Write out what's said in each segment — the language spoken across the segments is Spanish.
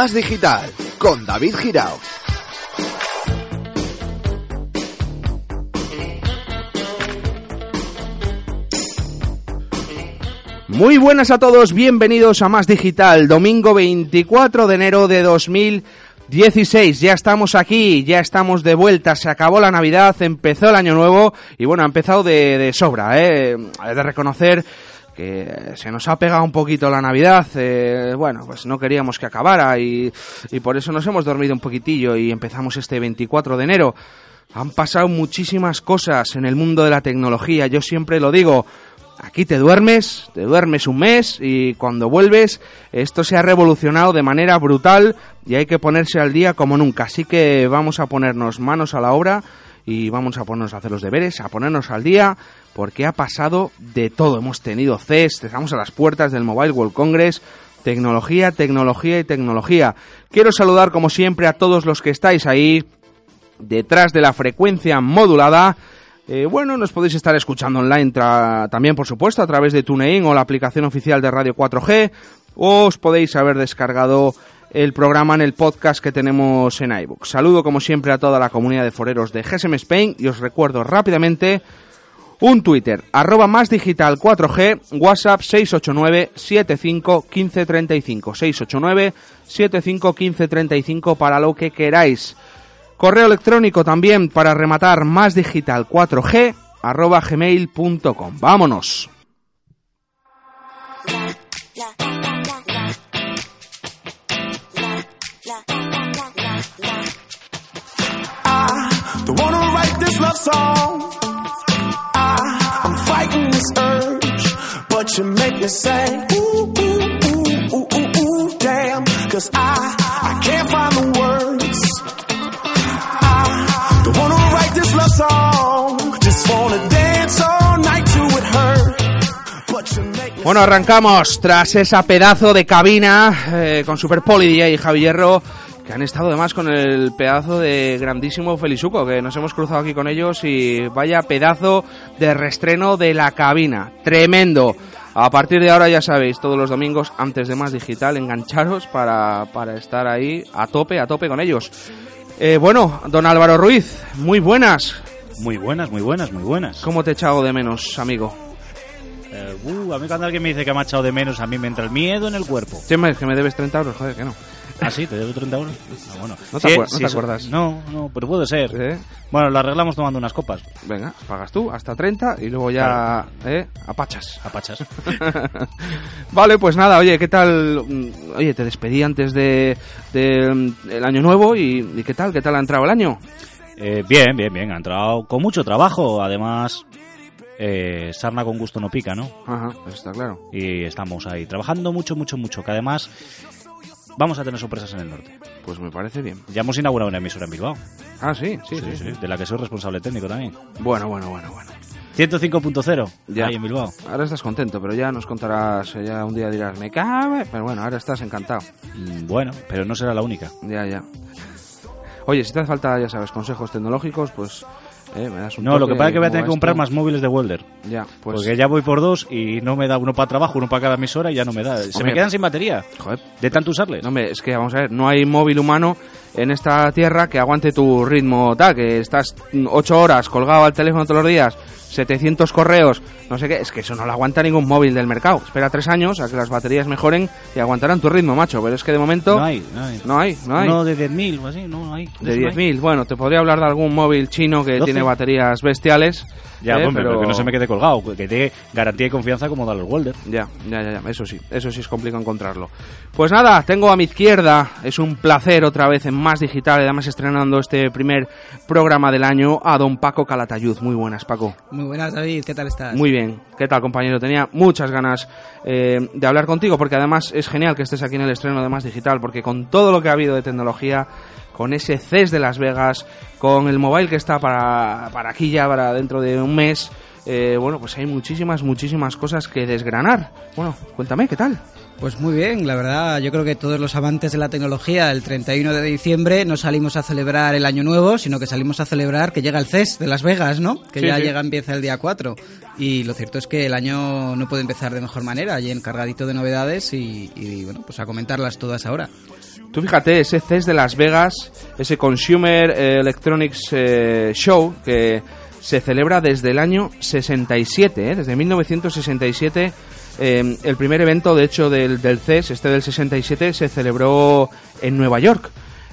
Más Digital con David Girao. Muy buenas a todos, bienvenidos a Más Digital, domingo 24 de enero de 2016. Ya estamos aquí, ya estamos de vuelta, se acabó la Navidad, empezó el Año Nuevo y bueno, ha empezado de, de sobra, ¿eh? de reconocer que se nos ha pegado un poquito la Navidad, eh, bueno, pues no queríamos que acabara y, y por eso nos hemos dormido un poquitillo y empezamos este 24 de enero. Han pasado muchísimas cosas en el mundo de la tecnología, yo siempre lo digo, Aquí te duermes, te duermes un mes y cuando vuelves esto se ha revolucionado de manera brutal y hay que ponerse al día como nunca. Así que vamos a ponernos manos a la obra y vamos a ponernos a hacer los deberes, a ponernos al día porque ha pasado de todo. Hemos tenido CES, estamos a las puertas del Mobile World Congress, tecnología, tecnología y tecnología. Quiero saludar como siempre a todos los que estáis ahí detrás de la frecuencia modulada eh, bueno, nos podéis estar escuchando online también, por supuesto, a través de TuneIn o la aplicación oficial de Radio 4G. O os podéis haber descargado el programa en el podcast que tenemos en iBooks. Saludo como siempre a toda la comunidad de foreros de GSM Spain y os recuerdo rápidamente un Twitter, arroba más digital 4G, WhatsApp 689 75 15 35, 689 75 15 35 para lo que queráis. Correo electrónico también para rematar más digital 4G arroba gmail.com. Vámonos. I don't. Bueno, arrancamos tras esa pedazo de cabina eh, con Super Poli y Javi Hierro, que han estado además con el pedazo de grandísimo Felizuco, que nos hemos cruzado aquí con ellos y vaya pedazo de restreno de la cabina. Tremendo. A partir de ahora ya sabéis, todos los domingos antes de más digital, engancharos para, para estar ahí a tope, a tope con ellos. Eh, bueno, don Álvaro Ruiz, muy buenas. Muy buenas, muy buenas, muy buenas. ¿Cómo te he echado de menos, amigo? Eh, uh, a mí cuando alguien me dice que me ha echado de menos, a mí me entra el miedo en el cuerpo. Hombre, es que me debes 30 euros, joder, que no. Ah, sí, te debo 30 euros. Ah, bueno. No te Sí, acuer- no sí, te eso- acuerdas. No, no, pero puede ser. ¿Eh? Bueno, lo arreglamos tomando unas copas. Venga, pagas tú hasta 30 y luego ya, ¿eh? Apachas. A pachas. vale, pues nada, oye, ¿qué tal? Mm, Oye, te despedí antes de, de, mm, el año nuevo y, y ¿qué tal? ¿Qué tal ha entrado el año? Eh, bien, bien, bien. Ha entrado con mucho trabajo. Además, eh, sarna con gusto no pica, ¿no? Ajá, eso está claro. Y estamos ahí trabajando mucho, mucho, mucho. Que además vamos a tener sorpresas en el norte. Pues me parece bien. Ya hemos inaugurado una emisora en Bilbao. Ah, sí, sí, sí. sí. De la que soy responsable técnico también. Bueno, bueno, bueno, bueno. 105.0 Ya. ahí en Bilbao. Ahora estás contento, pero ya nos contarás, ya un día dirás, me cabe, pero bueno, ahora estás encantado. Mm, Bueno, pero no será la única. Ya, ya. Oye, si te hace falta, ya sabes, consejos tecnológicos, pues eh, me das un No, lo que pasa es que voy a ¿cómo tener que comprar esto? más móviles de welder. Ya, pues... porque ya voy por dos y no me da uno para trabajo, uno para cada emisora y ya no me da. Se Hombre. me quedan sin batería Joder, de tanto usarles. No, hombre, es que vamos a ver, no hay móvil humano en esta tierra que aguante tu ritmo tal, que estás mm, ocho horas colgado al teléfono todos los días, 700 correos, no sé qué, es que eso no lo aguanta ningún móvil del mercado. Espera tres años a que las baterías mejoren y aguantarán tu ritmo, macho, pero es que de momento no hay, no hay. no hay, no hay. De 10.000 o así, no hay. de eso no hay. 10.000, bueno, te podría hablar de algún móvil chino que 12. tiene baterías bestiales. Ya, eh, hombre, pero... que no se me quede colgado, que dé garantía y confianza como da los welder. Ya, ya, ya, ya, eso sí, eso sí es complicado encontrarlo. Pues nada, tengo a mi izquierda, es un placer otra vez en Más Digital, además estrenando este primer programa del año, a don Paco Calatayud. Muy buenas, Paco. Muy buenas, David. ¿Qué tal estás? Muy bien, ¿qué tal, compañero? Tenía muchas ganas eh, de hablar contigo, porque además es genial que estés aquí en el estreno de Más Digital, porque con todo lo que ha habido de tecnología, con ese CES de Las Vegas, con el mobile que está para, para aquí ya, para dentro de un mes, eh, bueno, pues hay muchísimas, muchísimas cosas que desgranar. Bueno, cuéntame, ¿qué tal? Pues muy bien, la verdad, yo creo que todos los amantes de la tecnología, el 31 de diciembre no salimos a celebrar el Año Nuevo, sino que salimos a celebrar que llega el CES de Las Vegas, ¿no? Que Sí, ya sí. llega, empieza el día 4. Y lo cierto es que el año no puede empezar de mejor manera, allí encargadito de novedades y, y, bueno, pues a comentarlas todas ahora. Tú fíjate, ese CES de Las Vegas, ese Consumer eh, Electronics eh, Show, que se celebra desde el año 67, ¿eh? desde 1967. eh, el primer evento, de hecho, del, del CES, este del 67, se celebró en Nueva York.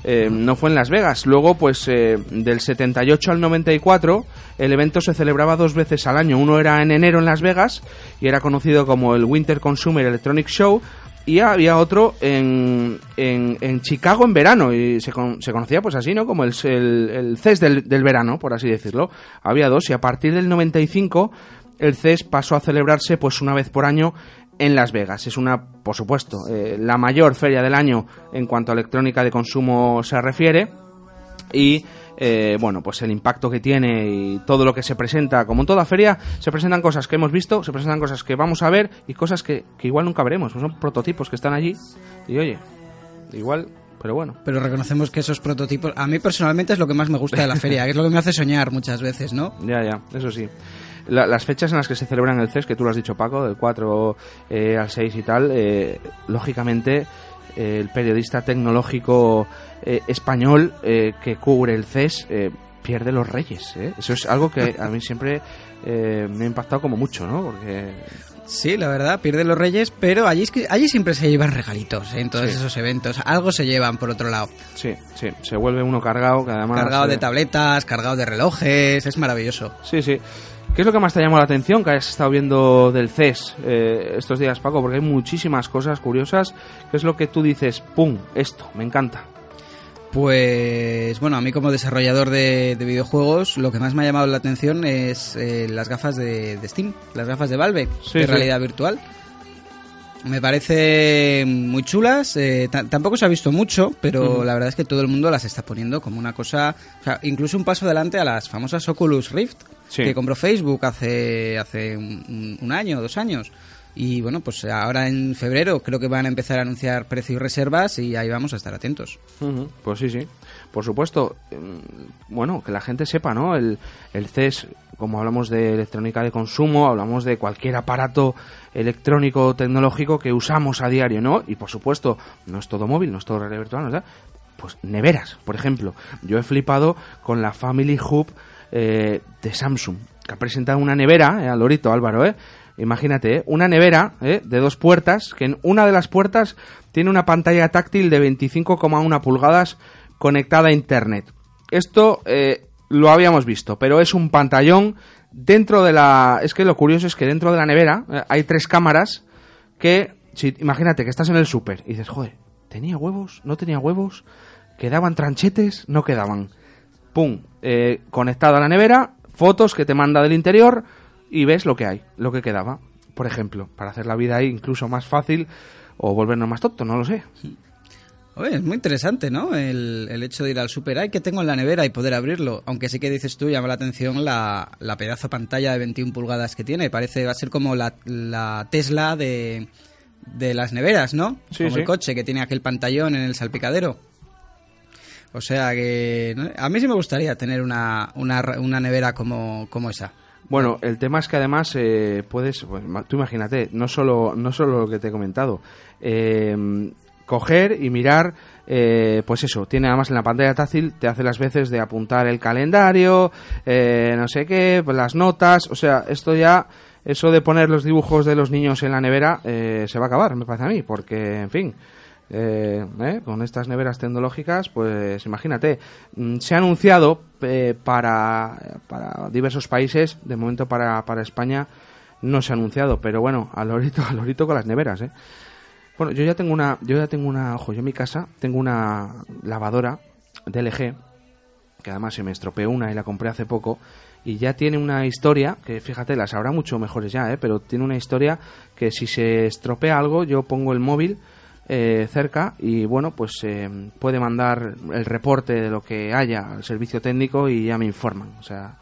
Eh, no fue en Las Vegas. Luego, pues eh, del 78 al 94, el evento se celebraba dos veces al año. Uno era en enero en Las Vegas y era conocido como el Winter Consumer Electronic Show. Y había otro en, en, en Chicago en verano y se, con- se conocía pues así, ¿no? Como el, el, CES del, del verano, por así decirlo. Había dos y a partir del 95 el CES pasó a celebrarse pues una vez por año en Las Vegas. Es una, por supuesto, eh, la mayor feria del año en cuanto a electrónica de consumo se refiere y eh, bueno pues el impacto que tiene y todo lo que se presenta como en toda feria se presentan cosas que hemos visto se presentan cosas que vamos a ver y cosas que, que igual nunca veremos pues son prototipos que están allí y oye igual pero bueno Pero reconocemos que esos prototipos, a mí personalmente es lo que más me gusta de la feria, que es lo que me hace soñar muchas veces, ¿no? Ya, ya, eso sí. La- las fechas en las que se celebran el CES, que tú lo has dicho Paco, del 4 eh, al 6 y tal, eh, lógicamente eh, el periodista tecnológico eh, español eh, que cubre el CES eh, pierde los reyes. Eso es algo que a mí siempre me ha impactado como mucho, ¿no? Porque Sí, la verdad, pierden los reyes, pero allí, allí siempre se llevan regalitos en todos Sí. esos eventos. Algo se llevan, por otro lado. sí, sí, se vuelve uno cargado, que además... cargado de tabletas, cargado de relojes, es maravilloso. Sí, sí. ¿Qué es lo que más te llamó la atención que has estado viendo del CES eh, estos días, Paco? Porque hay muchísimas cosas curiosas. ¿Qué es lo que tú dices? ¡Pum! Esto, me encanta. Pues bueno, a mí como desarrollador de, de videojuegos, lo que más me ha llamado la atención es eh, las gafas de, de Steam, las gafas de Valve, Sí, de sí. realidad virtual. Me parece muy chulas, eh, ta- tampoco se ha visto mucho, pero la verdad es que todo el mundo las está poniendo como una cosa, o sea, incluso un paso adelante a las famosas Oculus Rift, Sí. que compró Facebook hace, hace un, un año, dos años. Y bueno, pues ahora en febrero creo que van a empezar a anunciar precio y reservas y ahí vamos a estar atentos. Pues sí, sí. Por supuesto, mm, bueno, que la gente sepa, ¿no? El, el CES, como hablamos de electrónica de consumo, hablamos de cualquier aparato electrónico tecnológico que usamos a diario, ¿no? Y por supuesto, no es todo móvil, no es todo realidad virtual, ¿no? Pues neveras, por ejemplo. Yo he flipado con la Family Hub eh, de Samsung, que ha presentado una nevera, eh, al lorito Álvaro, ¿eh? Imagínate, ¿eh? una nevera ¿eh? de dos puertas, que en una de las puertas tiene una pantalla táctil de 25,1 pulgadas conectada a Internet. Esto eh, lo habíamos visto, pero es un pantallón dentro de la... Es que lo curioso es que dentro de la nevera eh, hay tres cámaras que, si, imagínate que estás en el súper y dices, joder, ¿tenía huevos? ¿No tenía huevos? ¿Quedaban tranchetes? No quedaban. Pum, eh, conectado a la nevera, fotos que te manda del interior y ves lo que hay, lo que quedaba. Por ejemplo, para hacer la vida ahí incluso más fácil o volvernos más tontos, no lo sé. Oye, es muy interesante, ¿no? El, el hecho de ir al super, ay, que tengo en la nevera y poder abrirlo. Aunque sí que dices tú, llama la atención la, la pedazo pantalla de 21 pulgadas que tiene. Parece, va a ser como la, la Tesla de, de las neveras, ¿no? Sí, como sí. el coche que tiene aquel pantallón en el salpicadero. O sea que a mí sí me gustaría tener una, una, una nevera como, como esa. Bueno, el tema es que además eh, puedes, pues, tú imagínate, no solo, no solo lo que te he comentado, eh, coger y mirar, eh, pues eso, tiene además en la pantalla táctil, te hace las veces de apuntar el calendario, eh, no sé qué, pues las notas, o sea, esto ya, eso de poner los dibujos de los niños en la nevera, eh, se va a acabar, me parece a mí, porque, en fin, eh, ¿eh? con estas neveras tecnológicas, pues imagínate, mm, se ha anunciado eh, para, para diversos países, de momento para, para España no se ha anunciado, pero bueno, al lorito, al con las neveras, ¿eh? Bueno, yo ya tengo una, yo ya tengo una, ojo, yo en mi casa tengo una lavadora de LG, que además se me estropeó una y la compré hace poco, y ya tiene una historia, que fíjate, las habrá mucho mejores ya, ¿eh? pero tiene una historia que si se estropea algo, yo pongo el móvil eh, cerca y bueno, pues eh, puede mandar el reporte de lo que haya al servicio técnico y ya me informan. O sea,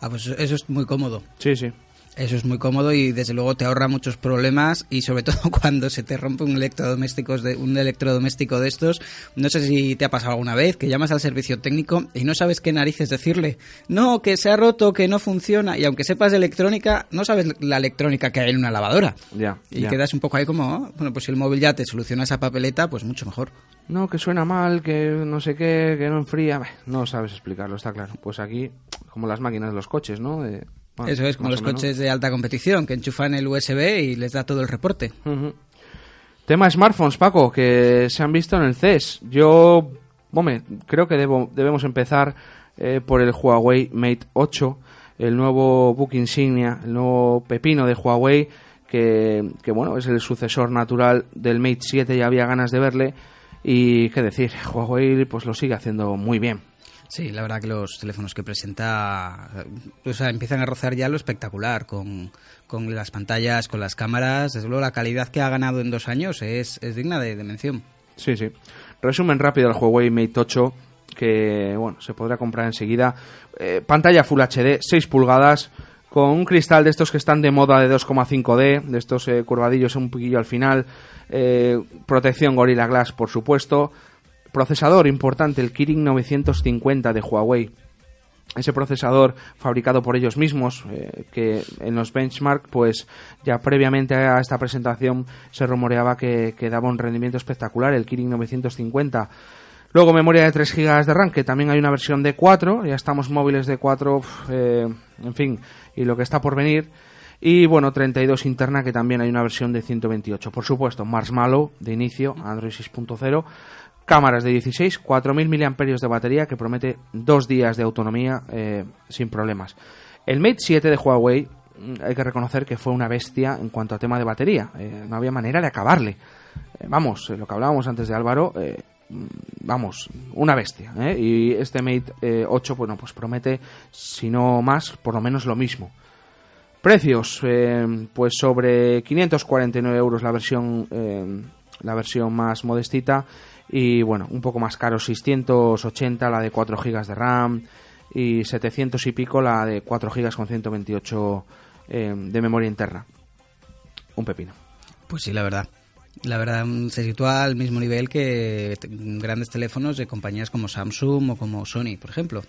Ah, pues eso es muy cómodo. sí, sí. Eso es muy cómodo y desde luego te ahorra muchos problemas y sobre todo cuando se te rompe un electrodoméstico de, un electrodoméstico de estos. No sé si te ha pasado alguna vez que llamas al servicio técnico y no sabes qué narices decirle. No, que se ha roto, que no funciona y aunque sepas de electrónica, no sabes la electrónica que hay en una lavadora. Ya, Y ya. quedas un poco ahí como, "Ah, bueno, pues si el móvil ya te soluciona esa papeleta, pues mucho mejor. No, que suena mal, que no sé qué, que no enfría. No sabes explicarlo, está claro. Pues aquí, como las máquinas de los coches, ¿no? De- bueno, Eso es, como los coches de alta competición, que enchufan el USB y les da todo el reporte. Ujú. Tema smartphones, Paco, que se han visto en el CES. Yo, hombre, creo que debo- debemos empezar eh, por el Huawei Mate 8, el nuevo book insignia, el nuevo pepino de Huawei, que, que, bueno, es el sucesor natural del Mate 7, ya había ganas de verle. Y qué decir, Huawei pues lo sigue haciendo muy bien. Sí, la verdad que los teléfonos que presenta o sea, empiezan a rozar ya lo espectacular con, con las pantallas, con las cámaras. Desde luego la calidad que ha ganado en dos años es, es digna de, mención. Sí, sí. Resumen rápido del Huawei Mate 8 que bueno, se podrá comprar enseguida. Eh, pantalla Full HD, 6 pulgadas, con un cristal de estos que están de moda de 2,5D, de estos eh, curvadillos un poquillo al final, eh, protección Gorilla Glass, por supuesto, procesador importante, el Kirin 950 de Huawei. Ese procesador fabricado por ellos mismos, eh, que en los benchmark, pues ya previamente a esta presentación se rumoreaba que, daba un rendimiento espectacular, el Kirin 950. Luego memoria de 3 GB de RAM, que también hay una versión de 4, ya estamos móviles de 4, uf, eh, en fin, y lo que está por venir. Y bueno, 32 interna, que también hay una versión de 128. Por supuesto, Marshmallow de inicio, Android 6.0. Cámaras de 16, 4.000 mAh de batería, que promete dos días de autonomía eh, sin problemas. El Mate 7 de Huawei, mm, hay que reconocer que fue una bestia en cuanto a tema de batería. Eh, no había manera de acabarle. Eh, vamos, lo que hablábamos antes de Álvaro, mm, vamos, una bestia. Y este Mate eh, 8, bueno, pues promete, si no más, por lo menos lo mismo. Precios, pues sobre 549 euros la versión, la versión más modestita y bueno, un poco más caro, 680 la de 4 GB de RAM y 700 y pico la de 4 GB con 128 eh, de memoria interna. Un pepino. Pues sí, la verdad. La verdad mm, se sitúa al mismo nivel que grandes teléfonos de compañías como Samsung o como Sony, por ejemplo.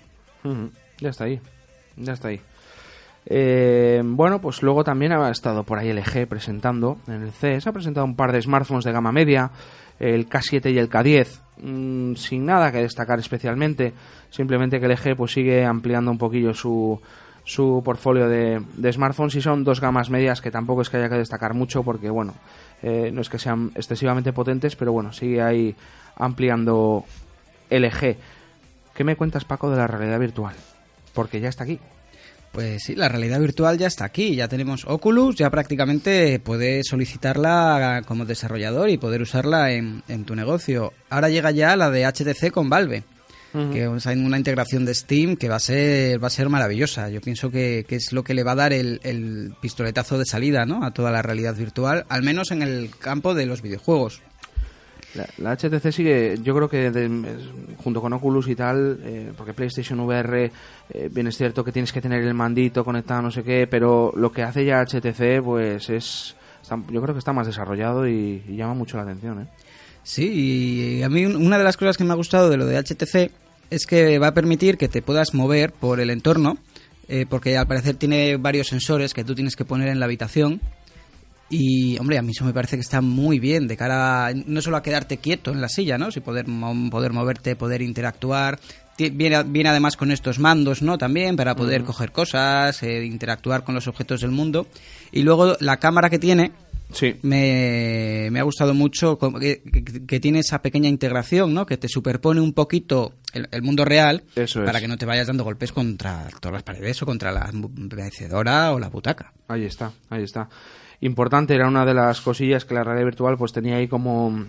Ya está ahí. Ya está ahí. Eh, bueno, pues luego también ha estado por ahí LG presentando en el CES. Ha presentado un par de smartphones de gama media, el K7 y el K10, mm, sin nada que destacar especialmente. Simplemente que LG pues sigue ampliando un poquillo su, su portfolio de, smartphones y son dos gamas medias que tampoco es que haya que destacar mucho porque, bueno, eh, no es que sean excesivamente potentes, pero bueno, sigue ahí ampliando LG. ¿Qué me cuentas, Paco, de la realidad virtual? Porque ya está aquí. Pues sí, la realidad virtual ya está aquí. Ya tenemos Oculus, ya prácticamente puedes solicitarla como desarrollador y poder usarla en, en tu negocio. Ahora llega ya la de HTC con Valve. que es una integración de Steam que va a ser va a ser maravillosa. Yo pienso que, que es lo que le va a dar el, el pistoletazo de salida ¿no? a toda la realidad virtual, al menos en el campo de los videojuegos. La, la HTC sigue, yo creo que de- junto con Oculus y tal, eh, porque PlayStation VR, eh, bien es cierto que tienes que tener el mandito conectado, no sé qué, pero lo que hace ya HTC, pues es, está- yo creo que está más desarrollado y, llama mucho la atención, ¿eh? Sí, y a mí un- una de las cosas que me ha gustado de lo de HTC es que va a permitir que te puedas mover por el entorno, eh, porque al parecer tiene varios sensores que tú tienes que poner en la habitación. Y, hombre, a mí eso me parece que está muy bien, de cara a- no solo a quedarte quieto en la silla, ¿no? Si poder, poder moverte, poder interactuar. Viene, viene además con estos mandos, ¿no? También para poder coger cosas, eh, interactuar con los objetos del mundo. Y luego la cámara que tiene, Sí. me, me ha gustado mucho que, que- que tiene esa pequeña integración, ¿no? Que te superpone un poquito el, el mundo real Eso es. para que no te vayas dando golpes contra todas las paredes o contra la mecedora o la butaca. Ahí está, ahí está. Importante, era una de las cosillas que la realidad virtual pues tenía ahí como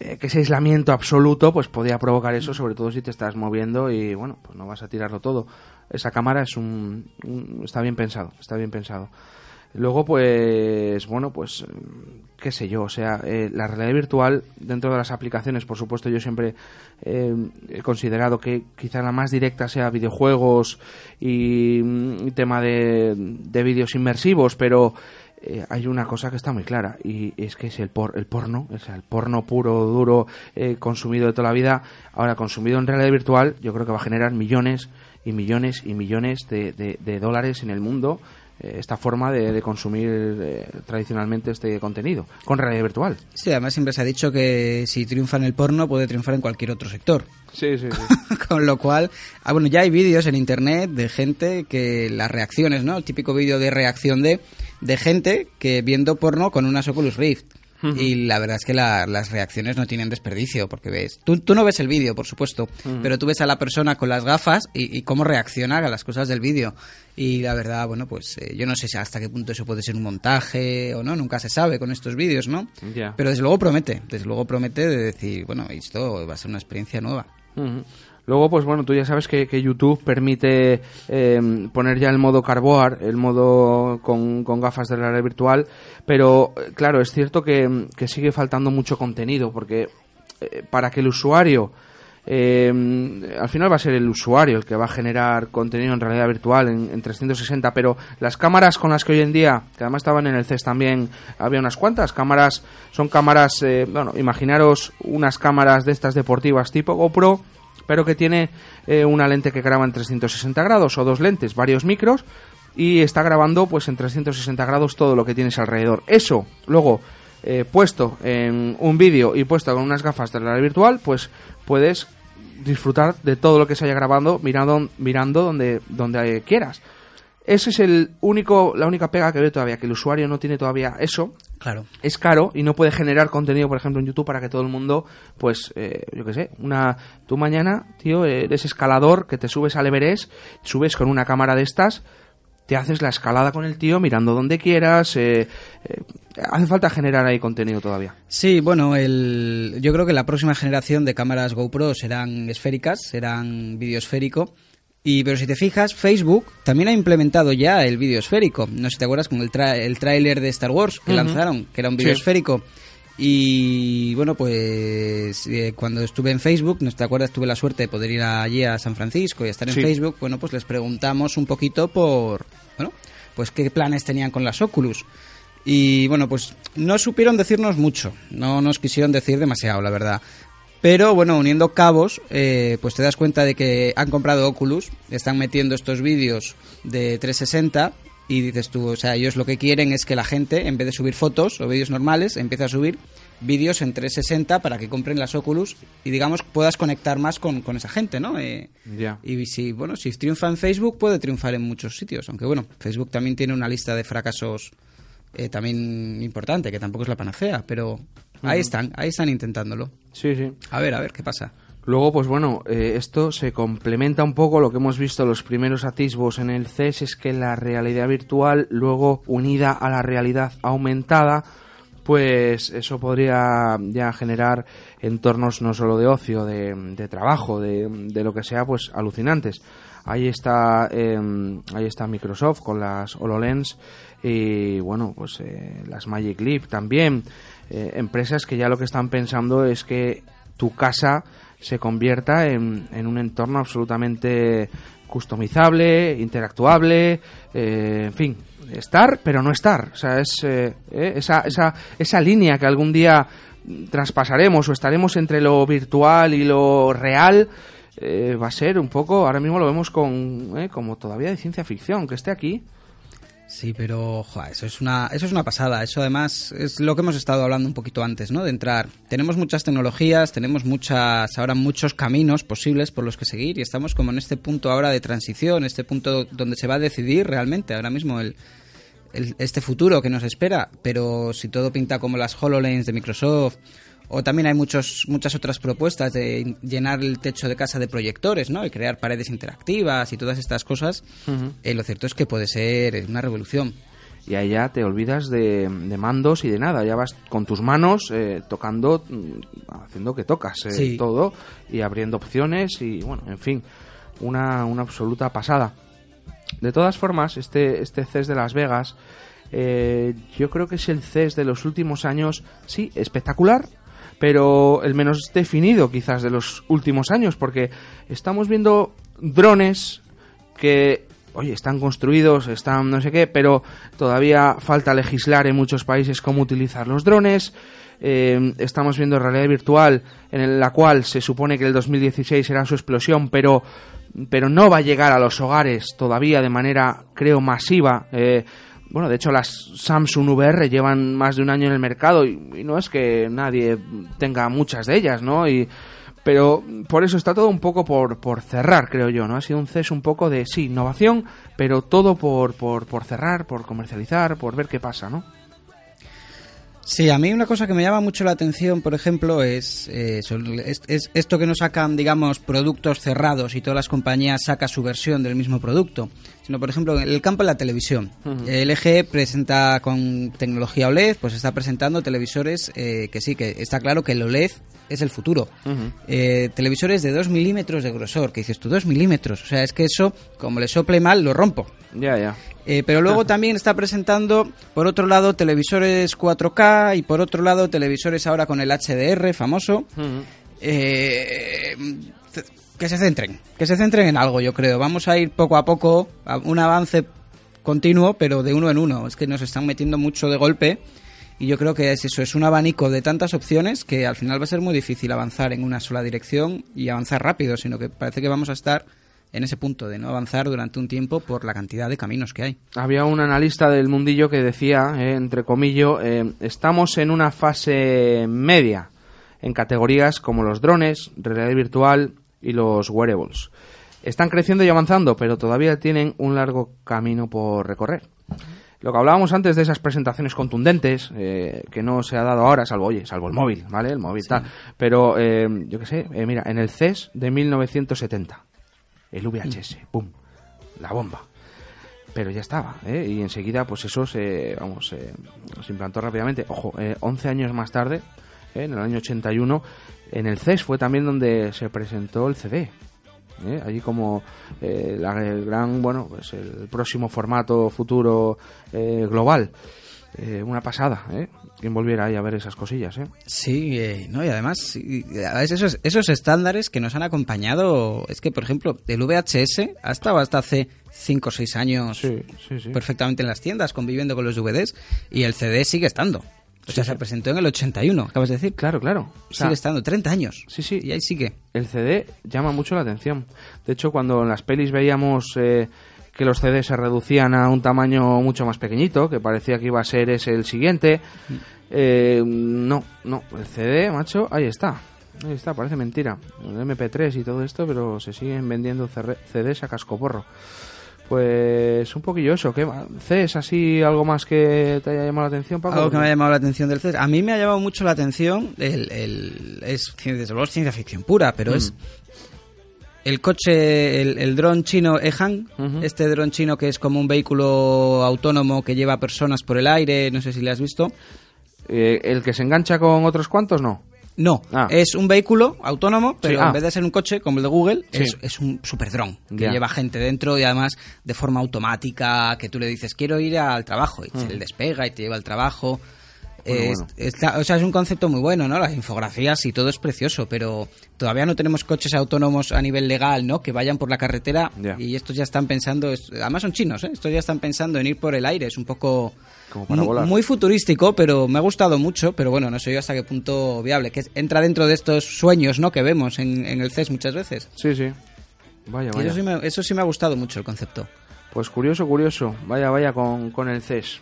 eh, que ese aislamiento absoluto pues podía provocar eso, sobre todo si te estás moviendo y bueno, pues no vas a tirarlo todo. Esa cámara es un, un- está bien pensado, está bien pensado. Luego, pues, bueno, pues, qué sé yo, o sea, eh, la realidad virtual dentro de las aplicaciones, por supuesto, yo siempre eh, he considerado que quizá la más directa sea videojuegos y, mm, y tema de, de vídeos inmersivos, pero eh, hay una cosa que está muy clara y es que es el, por, el porno, o sea, el porno puro, duro, eh, consumido de toda la vida, ahora consumido en realidad virtual, yo creo que va a generar millones y millones y millones de, de- de dólares en el mundo eh, esta forma de, de consumir eh, tradicionalmente este contenido con realidad virtual. Sí, además siempre se ha dicho que si triunfa en el porno puede triunfar en cualquier otro sector. Sí, sí, sí. Con lo cual, ah, bueno, ya hay vídeos en internet de gente que las reacciones, ¿no? El típico vídeo de reacción de, de gente que viendo porno con unas Oculus Rift. Y la verdad es que la- las reacciones no tienen desperdicio, porque ves, tú, tú no ves el vídeo, por supuesto, pero tú ves a la persona con las gafas y, y cómo reacciona a las cosas del vídeo. Y la verdad, bueno, pues eh, yo no sé si hasta qué punto eso puede ser un montaje o no, nunca se sabe con estos vídeos, ¿no? Ya. Pero desde luego promete, desde luego promete de decir, bueno, esto va a ser una experiencia nueva. Luego, pues bueno, tú ya sabes que, que YouTube permite eh, poner ya el modo carboard, el modo con, con gafas de realidad virtual, pero claro, es cierto que, sigue faltando mucho contenido, porque eh, para que el usuario, eh, al final va a ser el usuario el que va a generar contenido en realidad virtual en, en 360, pero las cámaras con las que hoy en día, que además estaban en el CES también, había unas cuantas cámaras, son cámaras, eh, bueno, imaginaros unas cámaras de estas deportivas tipo GoPro, pero que tiene eh, una lente que graba en 360 grados o dos lentes, varios micros y está grabando pues en 360 grados todo lo que tienes alrededor. Eso, luego eh, puesto en un vídeo y puesto con unas gafas de realidad virtual, pues puedes disfrutar de todo lo que se haya grabado mirando mirando donde donde quieras. Ese es el único la única pega que veo todavía que el usuario no tiene todavía eso Claro. es caro y no puede generar contenido, por ejemplo, en YouTube para que todo el mundo, pues, eh, yo qué sé, una, tú mañana, tío, eres escalador, que te subes al Everest, subes con una cámara de estas, te haces la escalada con el tío mirando donde quieras, eh, eh, hace falta generar ahí contenido todavía. Sí, bueno, el, yo creo que la próxima generación de cámaras GoPro serán esféricas, serán vídeo esférico. Y, pero si te fijas, Facebook también ha implementado ya el vídeo esférico. No sé si te acuerdas con el, el tráiler de Star Wars que lanzaron, que era un vídeo Sí. esférico. Y bueno, pues eh, cuando estuve en Facebook, no te acuerdas, tuve la suerte de poder ir allí a San Francisco y estar en Sí. Facebook. Bueno, pues les preguntamos un poquito por, bueno, pues qué planes tenían con las Oculus. Y bueno, pues no supieron decirnos mucho, no nos quisieron decir demasiado, la verdad. Pero bueno, uniendo cabos, eh, pues te das cuenta de que han comprado Oculus, están metiendo estos vídeos de 360 y dices tú, o sea, ellos lo que quieren es que la gente, en vez de subir fotos o vídeos normales, empiece a subir vídeos en 360 para que compren las Oculus y digamos puedas conectar más con, con esa gente, ¿no? Eh, y si, bueno, si triunfa en Facebook, puede triunfar en muchos sitios. Aunque bueno, Facebook también tiene una lista de fracasos eh, también importante, que tampoco es la panacea, pero ahí están, ahí están intentándolo. Sí, sí. A ver, a ver, ¿qué pasa? Luego, pues bueno, eh, esto se complementa un poco lo que hemos visto los primeros atisbos en el CES, es que la realidad virtual, luego unida a la realidad aumentada, pues eso podría ya generar entornos no solo de ocio, de, de trabajo, de, de lo que sea, pues alucinantes. Ahí está, eh, ahí está Microsoft con las HoloLens y bueno, pues eh, las Magic Leap también. Eh, empresas que ya lo que están pensando es que tu casa se convierta en, en un entorno absolutamente customizable, interactuable, eh, en fin, estar pero no estar. O sea, es eh, eh, esa, esa, esa línea que algún día traspasaremos o estaremos entre lo virtual y lo real. eh, va a ser un poco, ahora mismo lo vemos con, eh, como todavía de ciencia ficción, que esté aquí. Sí, pero eso es una eso es una pasada. Eso además es lo que hemos estado hablando un poquito antes, ¿no? De entrar. Tenemos muchas tecnologías, tenemos muchas ahora muchos caminos posibles por los que seguir y estamos como en este punto ahora de transición, este punto donde se va a decidir realmente ahora mismo el, el- este futuro que nos espera. Pero si todo pinta como las Hololens de Microsoft o también hay muchos, muchas otras propuestas de llenar el techo de casa de proyectores, ¿no? Y crear paredes interactivas y todas estas cosas. Eh, lo cierto es que puede ser una revolución. y ahí ya te olvidas de, de mandos y de nada, ya vas con tus manos eh, tocando, mm, haciendo que tocas eh, Sí. todo y abriendo opciones y bueno, en fin, una, una absoluta pasada. De todas formas, este, este CES de Las Vegas eh, yo creo que es el CES de los últimos años, sí, espectacular, pero el menos definido quizás de los últimos años, porque estamos viendo drones que, oye, están construidos, están no sé qué, pero todavía falta legislar en muchos países cómo utilizar los drones. Eh, estamos viendo realidad virtual en la cual se supone que el 2016 será su explosión, pero pero no va a llegar a los hogares todavía de manera, creo, masiva. Eh, bueno, de hecho las Samsung VR llevan más de un año en el mercado y, no es que nadie tenga muchas de ellas, ¿no? Y, pero por eso está todo un poco por, por cerrar, creo yo, ¿no? Ha sido un CES un poco de, sí, innovación, pero todo por, por, por cerrar, por comercializar, por ver qué pasa, ¿no? Sí, a mí una cosa que me llama mucho la atención, por ejemplo, es, eh, es esto que no sacan, digamos, productos cerrados y todas las compañías sacan su versión del mismo producto, sino, por ejemplo, en el campo de la televisión. El LG presenta con tecnología OLED, pues está presentando televisores eh, que sí, que está claro que el OLED es el futuro. Eh, televisores de 2 milímetros de grosor, que dices tú, 2 milímetros, o sea, es que eso, como le sople mal, lo rompo. Ya, ya. Eh, pero luego también está presentando, por otro lado, televisores 4K y por otro lado, televisores ahora con el HDR famoso. Eh, c- que se centren, que se centren en algo, yo creo. Vamos a ir poco a poco, a un avance continuo, pero de uno en uno. Es que nos están metiendo mucho de golpe y yo creo que es eso, es un abanico de tantas opciones que al final va a ser muy difícil avanzar en una sola dirección y avanzar rápido, sino que parece que vamos a estar en ese punto de no avanzar durante un tiempo por la cantidad de caminos que hay. Había un analista del mundillo que decía, eh, entre comillas, eh, estamos en una fase media en categorías como los drones, realidad virtual y los wearables. Están creciendo y avanzando, pero todavía tienen un largo camino por recorrer. Lo que hablábamos antes de esas presentaciones contundentes, eh, que no se ha dado ahora, salvo, oye, salvo el móvil, ¿vale? El móvil tal. Pero, eh, yo qué sé, eh, mira, en el CES de 1970, el VHS, ¡pum! La bomba pero ya estaba, ¿eh? Y enseguida, pues eso se, vamos, eh, se implantó rápidamente. Ojo, eh, 11 años más tarde, ¿eh? en el año 81, en el CES fue también donde se presentó el CD. ¿eh? Allí como eh, la- el gran, bueno, pues el próximo formato futuro eh, global. Eh, una pasada, ¿eh? Quien volviera ahí a ver esas cosillas, ¿eh? Sí, eh, no, y además, sí, esos, esos estándares que nos han acompañado, es que, por ejemplo, el VHS ha estado hasta hace 5 o 6 años Sí, sí, sí. perfectamente en las tiendas, conviviendo con los DVDs, y el CD sigue estando. O sea, se presentó en el 81, acabas de decir. Claro, claro. O sea, sigue estando, 30 años. Sí, sí. Y ahí sigue. el CD llama mucho la atención. De hecho, cuando en las pelis veíamos eh, que los CDs se reducían a un tamaño mucho más pequeñito, que parecía que iba a ser ese el siguiente, eh, no, no, el CD, macho, ahí está. Ahí está, parece mentira. El MP3 y todo esto, pero se siguen vendiendo CDs a cascoporro. Pues un poquillo eso, ¿qué? ¿CES así algo más que te haya llamado la atención, Paco? Algo que me ha llamado la atención del CES. A mí me ha llamado mucho la atención, el, el- es desde luego es ciencia ficción pura, pero es el coche, el, el dron chino Ehan, este dron chino que es como un vehículo autónomo que lleva personas por el aire, no sé si le has visto. Eh, ¿El que se engancha con otros cuantos? No. No, Ah. es un vehículo autónomo, pero ah. en vez de ser un coche como el de Google, Sí. es, es un super dron que lleva gente dentro y además de forma automática, que tú le dices quiero ir al trabajo y se le despega y te lleva al trabajo. Bueno, Es- bueno. está- o sea, es un concepto muy bueno, ¿no? Las infografías y todo es precioso, pero todavía no tenemos coches autónomos a nivel legal, ¿no? Que vayan por la carretera y estos ya están pensando, además son chinos, ¿eh? Estos ya están pensando en ir por el aire, es un poco Como para mu- volar. muy futurístico, pero me ha gustado mucho, pero bueno, no sé yo hasta qué punto viable, que entra dentro de estos sueños, ¿no? Que vemos en, en el CES muchas veces. Sí, sí. Vaya, vaya. eso sí, me, eso sí me ha gustado mucho el concepto. Pues curioso, curioso. Vaya, vaya con, con el CES.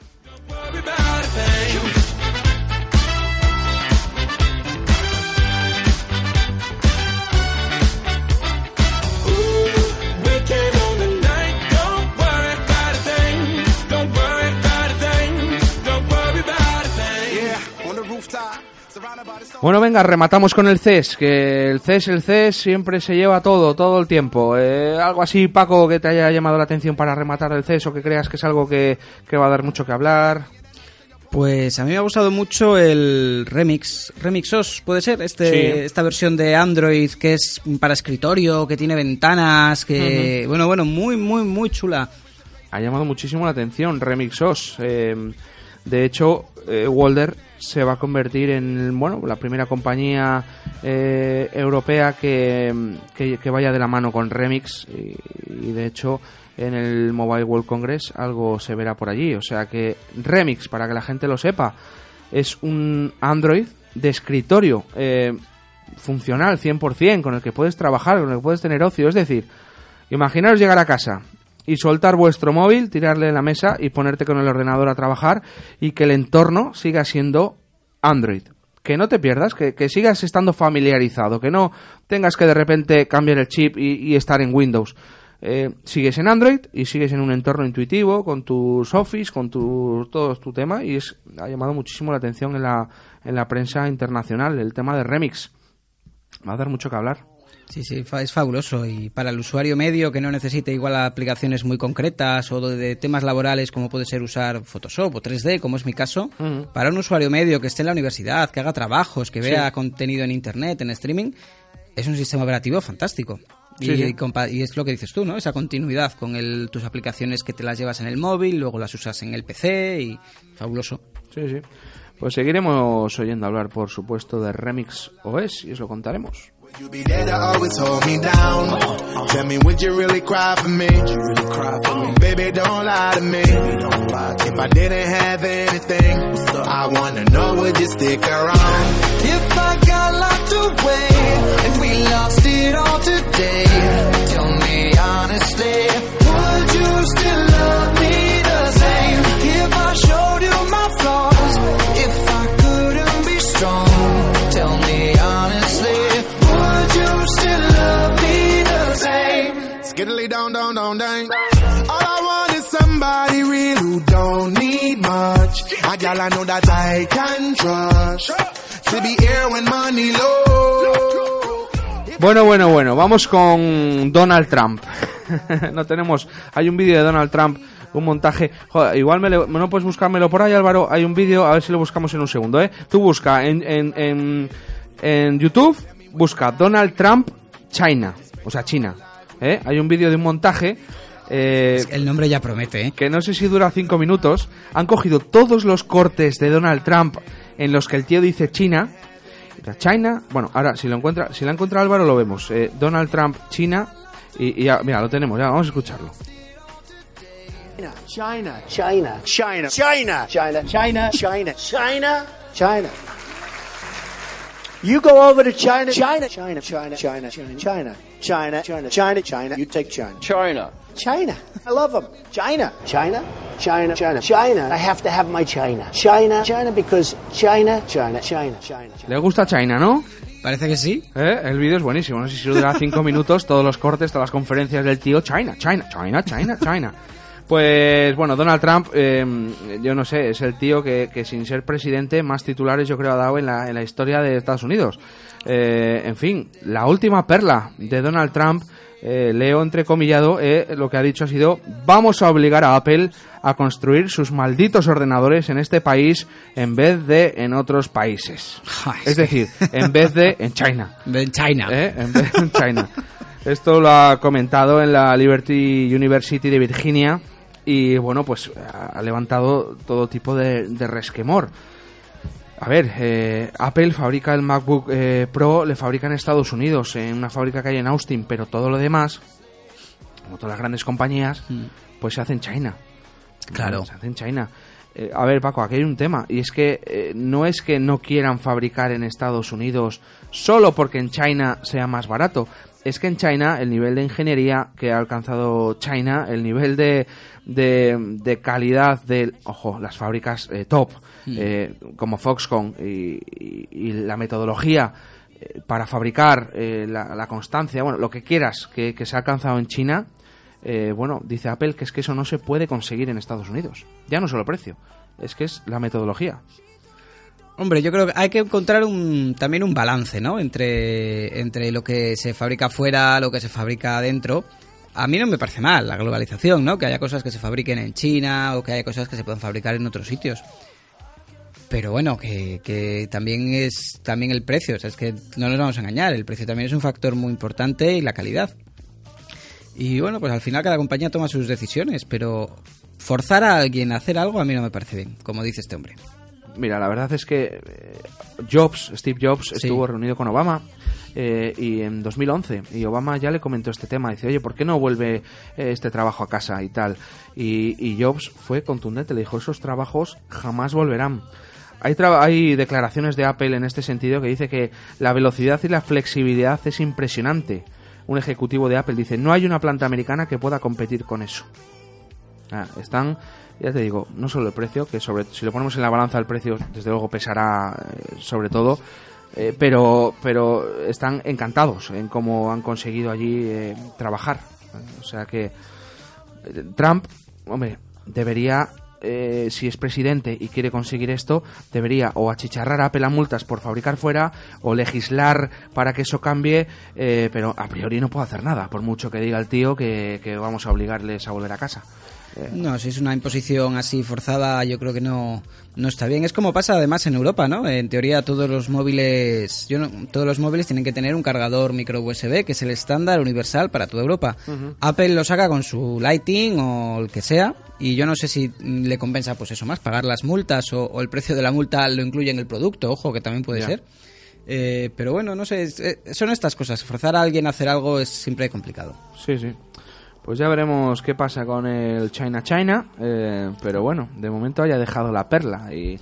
Bueno, venga, rematamos con el CES. Que el CES, el CES siempre se lleva todo, todo el tiempo. Eh, algo así, Paco, que te haya llamado la atención para rematar el CES o que creas que es algo que, que va a dar mucho que hablar. Pues a mí me ha gustado mucho el Remix. Remixos, puede ser, este, Sí. esta versión de Android que es para escritorio, que tiene ventanas, que... Bueno, bueno, muy, muy, muy chula. ha llamado muchísimo la atención. Remixos. Eh, de hecho, eh, Walder se va a convertir en bueno la primera compañía eh, europea que, que, vaya de la mano con Remix y, y de hecho en el Mobile World Congress algo se verá por allí. O sea que Remix, para que la gente lo sepa, es un Android de escritorio eh, funcional 100%, con el que puedes trabajar, con el que puedes tener ocio. Es decir, imaginaros llegar a casa y soltar vuestro móvil, tirarle la mesa y ponerte con el ordenador a trabajar y que el entorno siga siendo Android. Que no te pierdas, que, que sigas estando familiarizado, que no tengas que de repente cambiar el chip y, y estar en Windows. Eh, sigues en Android y sigues en un entorno intuitivo con tus Office, con tu, todo tu tema y es, ha llamado muchísimo la atención en la, en la prensa internacional el tema de Remix. Va a dar mucho que hablar. Sí, sí, es fabuloso. Y para el usuario medio que no necesite igual aplicaciones muy concretas o de, temas laborales como puede ser usar Photoshop o 3D, como es mi caso, para un usuario medio que esté en la universidad, que haga trabajos, que Sí. vea contenido en Internet, en streaming, es un sistema operativo fantástico. Sí, y, sí. y es lo que dices tú, ¿no? Esa continuidad con el, tus aplicaciones que te las llevas en el móvil, luego las usas en el PC y fabuloso. Sí, sí. Pues seguiremos oyendo hablar, por supuesto, de Remix OS y os lo contaremos. You be there to always hold me down. Tell me, would you really cry for me? You really cry for me? Baby, don't lie to me. If I didn't have anything, I wanna know, would you stick around? If I got locked away and we lost it all today, tell me honestly, would you still Bueno, bueno, bueno, vamos con Donald Trump. no tenemos. Hay un vídeo de Donald Trump, un montaje. Joder, igual me le- no puedes buscármelo por ahí, Álvaro. Hay un vídeo, a ver si lo buscamos en un segundo, ¿eh? Tú busca en, en, en, en YouTube, busca Donald Trump China, o sea, China. ¿eh? Hay un vídeo de un montaje. Eh, El nombre ya promete, ¿eh? que no sé si dura cinco minutos, han cogido todos los cortes de Donald Trump en los que el tío dice China. China, bueno, ahora si lo encuentra, si la encuentra Álvaro lo vemos. Eh, Donald Trump, China, y, y ya, mira, lo tenemos, ya, vamos a escucharlo. China, China, China, China, China, China, China, China, China. You go over to China, China, China, China, China, China, China, China, China, China, China. You take China. China. China. I love them. China. China. China. China. China. I have to have my China. China. China because China. China. China. China. Le gusta China, ¿no? Parece que sí. ¿Eh? El vídeo es buenísimo, no sé si dura cinco minutos, todos los cortes, todas las conferencias del tío, China, China, China, China, China. Pues bueno, Donald Trump, eh, yo no sé, es el tío que, que sin ser presidente más titulares yo creo ha dado en la, en la historia de Estados Unidos. Eh, en fin, la última perla de Donald Trump, eh, leo entrecomillado, eh, lo que ha dicho ha sido, vamos a obligar a Apple a construir sus malditos ordenadores en este país en vez de en otros países. Es decir, en vez de en China. En China. ¿eh? En vez de en China. Esto lo ha comentado en la Liberty University de Virginia y bueno, pues ha levantado todo tipo de, de resquemor. A ver, eh, Apple fabrica el MacBook eh, Pro, le fabrica en Estados Unidos, en una fábrica que hay en Austin, pero todo lo demás, como todas las grandes compañías, pues se hace en China. Claro. Se hace en China. Eh, a ver, Paco, aquí hay un tema. Y es que eh, no es que no quieran fabricar en Estados Unidos solo porque en China sea más barato. Es que en China el nivel de ingeniería que ha alcanzado China, el nivel de, de, de calidad de, ojo, las fábricas eh, top, eh, como Foxconn, y, y- y la metodología eh, para fabricar eh, la, la constancia, bueno, lo que quieras que, que se ha alcanzado en China, eh, bueno, dice Apple que es que eso no se puede conseguir en Estados Unidos. Ya no solo precio, es que es la metodología. Hombre, yo creo que hay que encontrar un, también un balance, ¿no? Entre, entre lo que se fabrica afuera, lo que se fabrica adentro. A mí no me parece mal la globalización, ¿no? Que haya cosas que se fabriquen en China o que haya cosas que se puedan fabricar en otros sitios. Pero bueno, que, que también es también el precio, o sea, es que no nos vamos a engañar, el precio también es un factor muy importante y la calidad. Y bueno, pues al final cada compañía toma sus decisiones, pero forzar a alguien a hacer algo a mí no me parece bien, como dice este hombre. Mira, la verdad es que eh, Jobs, Steve Jobs, estuvo reunido con Obama eh, y en 2011 y Obama ya le comentó este tema. Dice, oye, ¿por qué no vuelve eh, este trabajo a casa y tal? Y, y Jobs fue contundente, le dijo, esos trabajos jamás volverán. Hay, hay declaraciones de Apple en este sentido que dice que la velocidad y la flexibilidad es impresionante. Un ejecutivo de Apple dice, no hay una planta americana que pueda competir con eso. Ah, están, ya te digo, no solo el precio, que sobre si lo ponemos en la balanza el precio, desde luego pesará eh, sobre todo, eh, pero, pero están encantados en cómo han conseguido allí eh, trabajar. O sea que eh, Trump, hombre, debería, eh, si es presidente y quiere conseguir esto, debería o achicharrar a Apple a multas por fabricar fuera o legislar para que eso cambie, eh, pero a priori no puede hacer nada, por mucho que diga el tío que vamos a obligarles a volver a casa. No, si es una imposición así forzada, yo creo que no, no está bien. Es como pasa además en Europa, ¿no? En teoría todos los móviles, yo no- todos los móviles tienen que tener un cargador micro USB, que es el estándar universal para toda Europa. Apple lo saca con su Lighting o el que sea, y yo no sé si le compensa, pues eso más, pagar las multas o, o el precio de la multa lo incluye en el producto, ojo, que también puede ser. Eh, pero bueno, no sé, eh, son estas cosas. Forzar a alguien a hacer algo es siempre complicado. Sí, sí. Pues ya veremos qué pasa con el China China, eh, pero bueno, de momento haya dejado la perla y,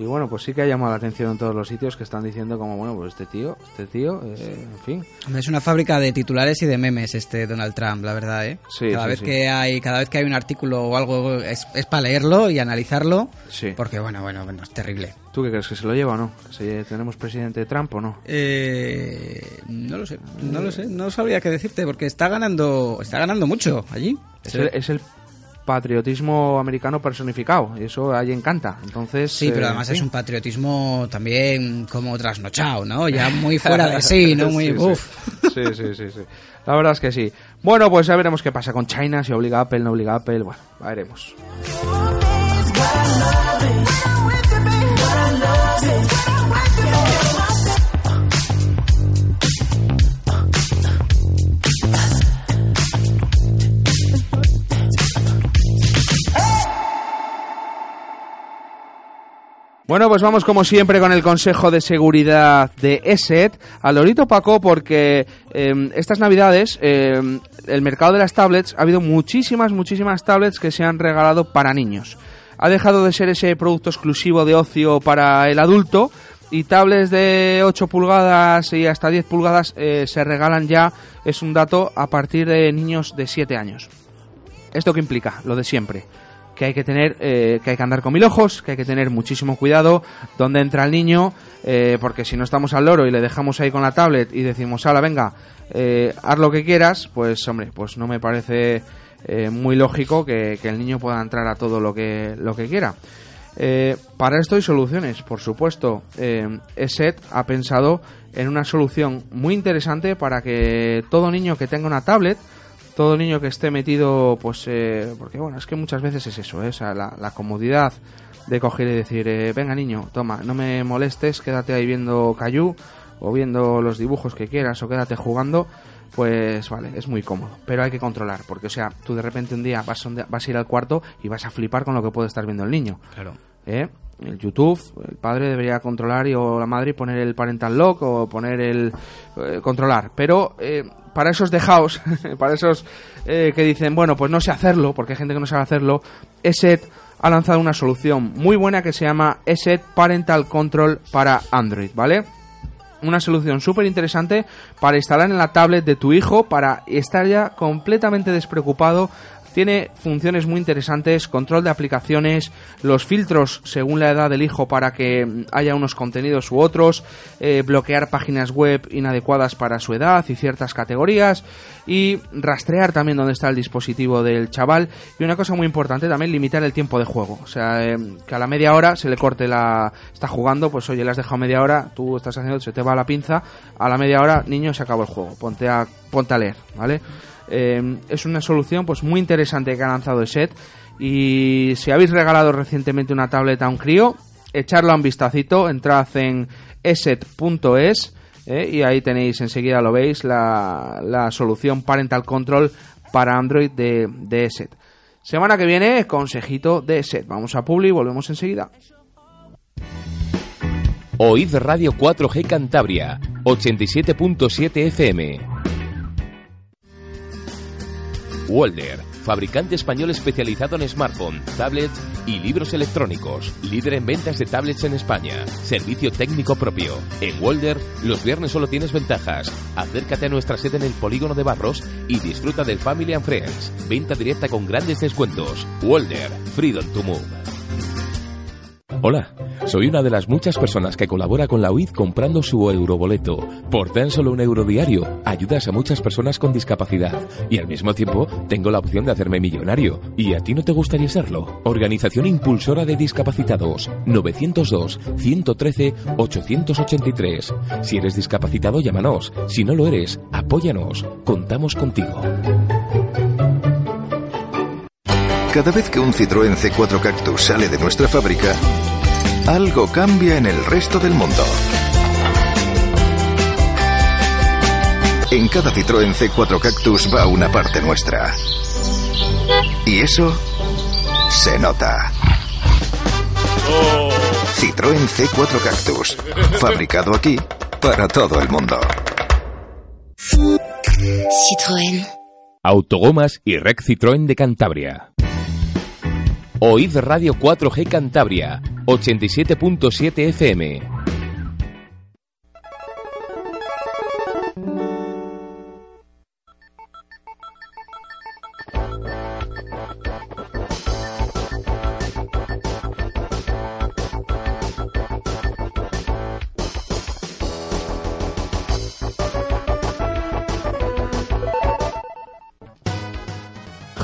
y bueno, pues sí que ha llamado la atención en todos los sitios que están diciendo como, bueno, pues este tío, este tío, eh, en fin. Es una fábrica de titulares y de memes este Donald Trump, la verdad, ¿eh? Sí, cada sí, vez sí. que hay cada vez que hay un artículo o algo es, es para leerlo y analizarlo, Sí. porque bueno, bueno, bueno, es terrible. ¿Tú qué crees que se lo lleva o no? ¿Que ¿Tenemos presidente Trump o no? Eh, no lo sé, no lo sé, no sabría qué decirte porque está ganando, está ganando mucho allí. Es el, es el patriotismo americano personificado y eso ahí encanta. Entonces, Sí, pero eh, además es un patriotismo también como trasnochado, ¿no? Ya muy fuera de sí, ¿no? Muy, Sí, sí. uf. Sí, sí, sí, sí. La verdad es que sí. Bueno, pues ya veremos qué pasa con China, si obliga a Apple, no obliga a Apple. Bueno, veremos. Bueno, pues vamos como siempre con el Consejo de Seguridad de ESET. Al Lorito Paco, porque eh, estas navidades, eh, el mercado de las tablets, ha habido muchísimas, muchísimas tablets que se han regalado para niños. Ha dejado de ser ese producto exclusivo de ocio para el adulto y tablets de 8 pulgadas y hasta 10 pulgadas eh, se regalan ya, es un dato, a partir de niños de 7 años. ¿Esto qué implica? Lo de siempre. Que hay que tener, eh, que hay que andar con mil ojos, que hay que tener muchísimo cuidado dónde entra el niño, eh, porque si no estamos al loro y le dejamos ahí con la tablet y decimos, ala, venga, eh, haz lo que quieras, pues hombre, pues no me parece eh, muy lógico que, que el niño pueda entrar a todo lo que, lo que quiera. Para esto hay soluciones, por supuesto. ESET ha pensado en una solución muy interesante para que todo niño que tenga una tablet, todo niño que esté metido, pues, eh, porque bueno, es que muchas veces es eso, ¿eh? O sea, la, la comodidad de coger y decir, eh, venga niño, toma, no me molestes, quédate ahí viendo Cayu o viendo los dibujos que quieras o quédate jugando, pues vale, es muy cómodo. Pero hay que controlar, porque o sea, tú de repente un día vas vas a ir al cuarto y vas a flipar con lo que puede estar viendo el niño. Claro. ¿eh? El YouTube, el padre debería controlar y, o la madre poner el parental lock o poner el eh, controlar. Pero eh, para esos dejaos, para esos eh, que dicen, bueno, pues no sé hacerlo, porque hay gente que no sabe hacerlo, ESET ha lanzado una solución muy buena que se llama ESET Parental Control para Android, ¿vale? una solución súper interesante para instalar en la tablet de tu hijo para estar ya completamente despreocupado. Tiene funciones muy interesantes, control de aplicaciones, los filtros según la edad del hijo para que haya unos contenidos u otros, eh, bloquear páginas web inadecuadas para su edad y ciertas categorías y rastrear también dónde está el dispositivo del chaval y una cosa muy importante también limitar el tiempo de juego, o sea, eh, que a la media hora se le corte la está jugando, pues oye, le has dejado media hora, tú estás haciendo, se te va la pinza, a la media hora, niño, se acabó el juego, ponte a ponte a leer, ¿vale? Eh, es una solución pues muy interesante que ha lanzado el set y si habéis regalado recientemente una tableta a un crío, echarla un vistacito, entrad en eset.es eh, y ahí tenéis enseguida lo veis la, la solución Parental Control para Android de, de ESET. Semana que viene, consejito de ESET. Vamos a Publi y volvemos enseguida. Oíd Radio 4G Cantabria, 87.7 FM. Walder, fabricante español especializado en smartphone, tablets y libros electrónicos. Líder en ventas de tablets en España. Servicio técnico propio. En Walder, los viernes solo tienes ventajas. Acércate a nuestra sede en el Polígono de Barros y disfruta del Family and Friends. Venta directa con grandes descuentos. Walder, Freedom to Move. Hola, soy una de las muchas personas que colabora con la UID comprando su euroboleto. Por tan solo un euro diario, ayudas a muchas personas con discapacidad y al mismo tiempo tengo la opción de hacerme millonario. ¿Y a ti no te gustaría serlo? Organización Impulsora de Discapacitados, 902-113-883. Si eres discapacitado, llámanos. Si no lo eres, apóyanos. Contamos contigo. Cada vez que un Citroën C4 Cactus sale de nuestra fábrica, algo cambia en el resto del mundo. En cada Citroën C4 Cactus va una parte nuestra. Y eso se nota. Citroën C4 Cactus, fabricado aquí para todo el mundo. Citroën. Autogomas y Rec Citroën de Cantabria. Oíd Radio 4G Cantabria, 87.7 FM.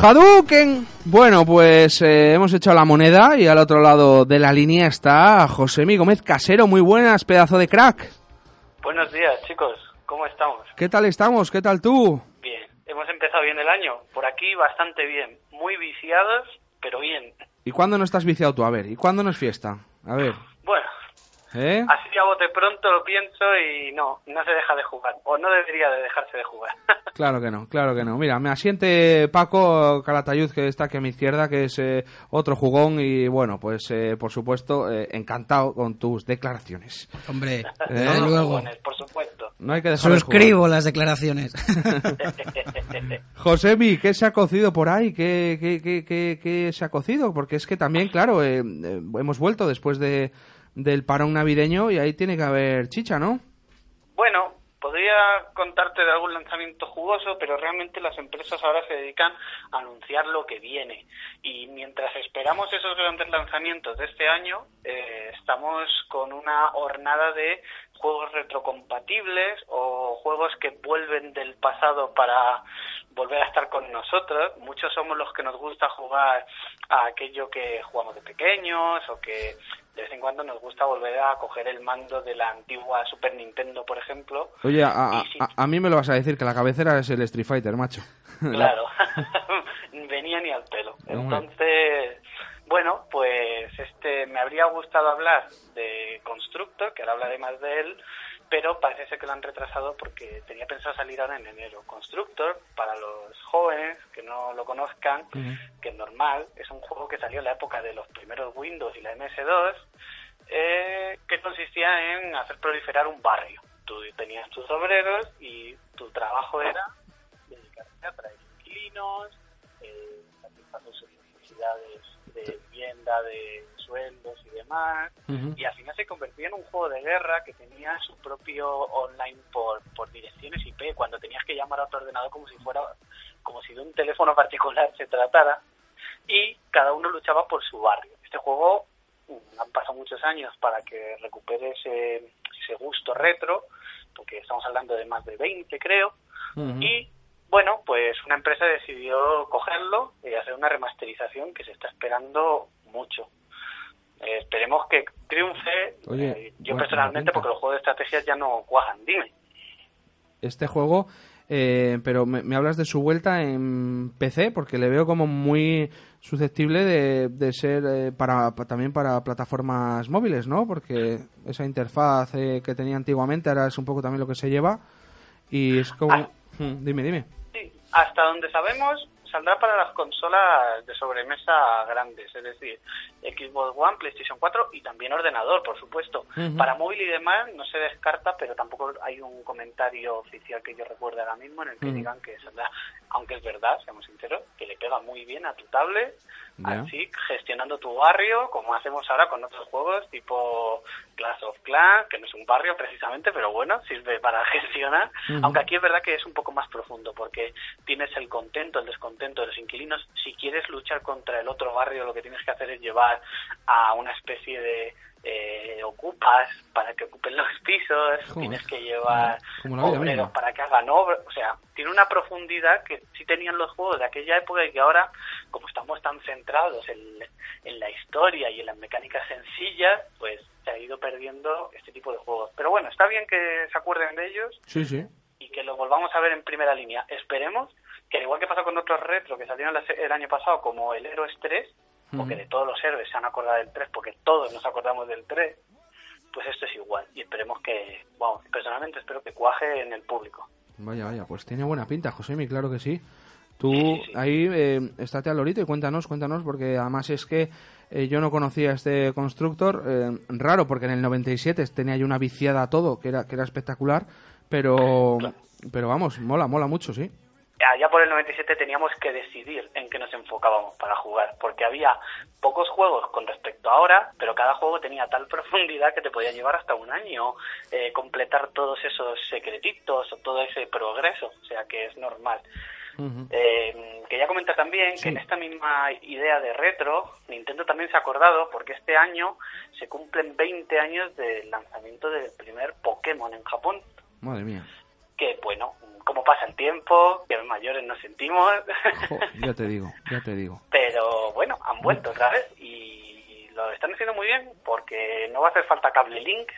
Hadouken. Bueno, pues eh, hemos hecho la moneda y al otro lado de la línea está José Gómez Casero. Muy buenas, pedazo de crack. Buenos días, chicos. ¿Cómo estamos? ¿Qué tal estamos? ¿Qué tal tú? Bien. Hemos empezado bien el año. Por aquí bastante bien. Muy viciados, pero bien. ¿Y cuándo no estás viciado tú? A ver, ¿y cuándo no es fiesta? A ver. Bueno, ¿Eh? así a bote pronto lo pienso y no, no se deja de jugar. O no debería de dejarse de jugar. Claro que no, claro que no. Mira, me asiente Paco Calatayud, que está aquí a mi izquierda, que es eh, otro jugón y bueno, pues eh, por supuesto, eh, encantado con tus declaraciones. Hombre, ¿Eh? desde luego. Jugones, por supuesto. No hay que dejar de Suscribo las declaraciones. Josemi, ¿qué se ha cocido por ahí? ¿Qué, qué, qué, qué, qué se ha cocido? Porque es que también, claro, eh, eh, hemos vuelto después de, del parón navideño y ahí tiene que haber chicha, ¿no? Bueno, podría contarte de algún lanzamiento jugoso, pero realmente las empresas ahora se dedican a anunciar lo que viene. Y mientras esperamos esos grandes lanzamientos de este año, eh, estamos con una hornada de juegos retrocompatibles o juegos que vuelven del pasado para volver a estar con nosotros. Muchos somos los que nos gusta jugar a aquello que jugamos de pequeños o que de vez en cuando nos gusta volver a coger el mando de la antigua Super Nintendo, por ejemplo. Oye, a, sí, a- a mí me lo vas a decir, que la cabecera es el Street Fighter, macho. Claro, venía ni al pelo. Entonces, bueno, pues este me habría gustado hablar de Constructor, que ahora hablaré más de él, pero parece ser que lo han retrasado porque tenía pensado salir ahora en enero. Constructor, para los jóvenes que no lo conozcan, que es normal, es un juego que salió en la época de los primeros Windows y la MS2, eh, que consistía en hacer proliferar un barrio. Tú tenías tus obreros y tu trabajo era dedicarte a traer inquilinos, eh, satisfacer sus necesidades de vivienda, de sueldos y demás. Y al final se convertía en un juego de guerra que tenía su propio online por, por direcciones IP, cuando tenías que llamar a tu ordenador como si fuera, como si de un teléfono particular se tratara, y cada uno luchaba por su barrio. Este juego mm, han pasado muchos años para que recupere ese, ese gusto retro, porque estamos hablando de más de 20 creo, y bueno, pues una empresa decidió cogerlo y hacer una remasterización que se está esperando mucho. Eh, esperemos que triunfe. Oye, Eh, yo personalmente, porque los juegos de estrategias ya no cuajan. Dime. Este juego, eh, pero me, me hablas de su vuelta en PC, porque le veo como muy susceptible de, de ser eh, para, pa- también para plataformas móviles, ¿no? Porque esa interfaz eh, que tenía antiguamente ahora es un poco también lo que se lleva y es como... Ah. Mm, dime, dime. Hasta donde sabemos, saldrá para las consolas de sobremesa grandes, es decir, Xbox One, PlayStation 4 y también ordenador, por supuesto. Para móvil y demás no se descarta, pero tampoco hay un comentario oficial que yo recuerde ahora mismo en el que digan que saldrá, aunque es verdad, seamos sinceros, que le pega muy bien a tu tablet, Así gestionando tu barrio, como hacemos ahora con otros juegos tipo Clash of Clans, que no es un barrio precisamente, pero bueno, sirve para gestionar, aunque aquí es verdad que es un poco más profundo, porque tienes el contento, el descontento de los inquilinos. Si quieres luchar contra el otro barrio, lo que tienes que hacer es llevar a una especie de eh, ocupas para que ocupen los pisos, Joder. tienes que llevar vida obreros para que hagan obras, o sea, tiene una profundidad que sí tenían los juegos de aquella época y que ahora, como estamos tan centrados en, en la historia y en las mecánicas sencillas, pues se ha ido perdiendo este tipo de juegos. Pero bueno, está bien que se acuerden de ellos Sí, sí. y que los volvamos a ver en primera línea. Esperemos que, al igual que pasó con otros retro que salieron el año pasado, como el Heroes 3, porque de todos los héroes se han acordado del 3, porque todos nos acordamos del 3, pues esto es igual. Y esperemos que, bueno, personalmente espero que cuaje en el público. Vaya, vaya, pues tiene buena pinta, Josemi, claro que sí. Tú Sí, sí, ahí eh, estate al lorito y cuéntanos, cuéntanos, porque además es que eh, yo no conocía este constructor, eh, raro, porque en el 97 tenía yo una viciada a todo, que era, que era espectacular, pero, pero vamos, mola, mola mucho, sí. Allá por el 97 teníamos que decidir en qué nos enfocábamos para jugar, porque había pocos juegos con respecto a ahora, pero cada juego tenía tal profundidad que te podía llevar hasta un año eh, completar todos esos secretitos o todo ese progreso, o sea que es normal. Eh, quería comentar también que en esta misma idea de retro, Nintendo también se ha acordado porque este año se cumplen 20 años del lanzamiento del primer Pokémon en Japón, Madre mía. Que bueno, como pasa el tiempo, que mayores nos sentimos, Jo, ya te digo, ya te digo. pero bueno, han vuelto otra vez y lo están haciendo muy bien porque no va a hacer falta cable link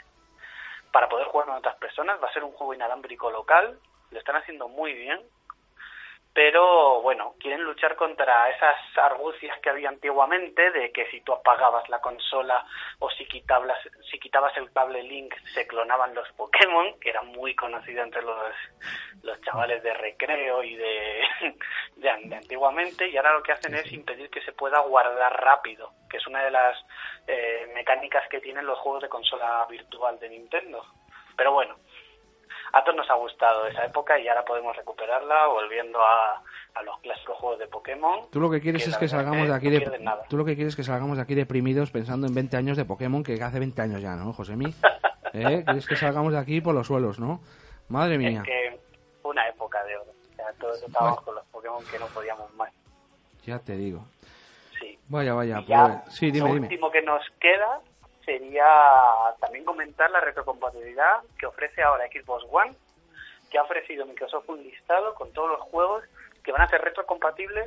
para poder jugar con otras personas, va a ser un juego inalámbrico local, lo están haciendo muy bien, pero bueno, quieren luchar contra esas argucias que había antiguamente de que si tú apagabas la consola o si quitabas, si quitabas el cable link se clonaban los Pokémon, que era muy conocido entre los, los chavales de recreo y de, de, de antiguamente, y ahora lo que hacen es impedir que se pueda guardar rápido, que es una de las eh, mecánicas que tienen los juegos de consola virtual de Nintendo. Pero bueno, a todos nos ha gustado esa época y ahora podemos recuperarla volviendo a, a los clásicos juegos de Pokémon. Tú lo que quieres que es que salgamos que de aquí no de, tú lo que quieres es que salgamos de aquí deprimidos pensando en 20 años de Pokémon que hace 20 años ya, ¿no, Josemi? ¿Eh? Quieres que salgamos de aquí por los suelos, ¿no? Madre mía. Es que una época de oro. O sea, todos estábamos con los Pokémon que no podíamos más. Ya te digo. Sí. Vaya, vaya, ya, pues sí, dime, lo dime. último que nos queda sería también comentar la retrocompatibilidad que ofrece ahora Xbox One, que ha ofrecido Microsoft un listado con todos los juegos que van a ser retrocompatibles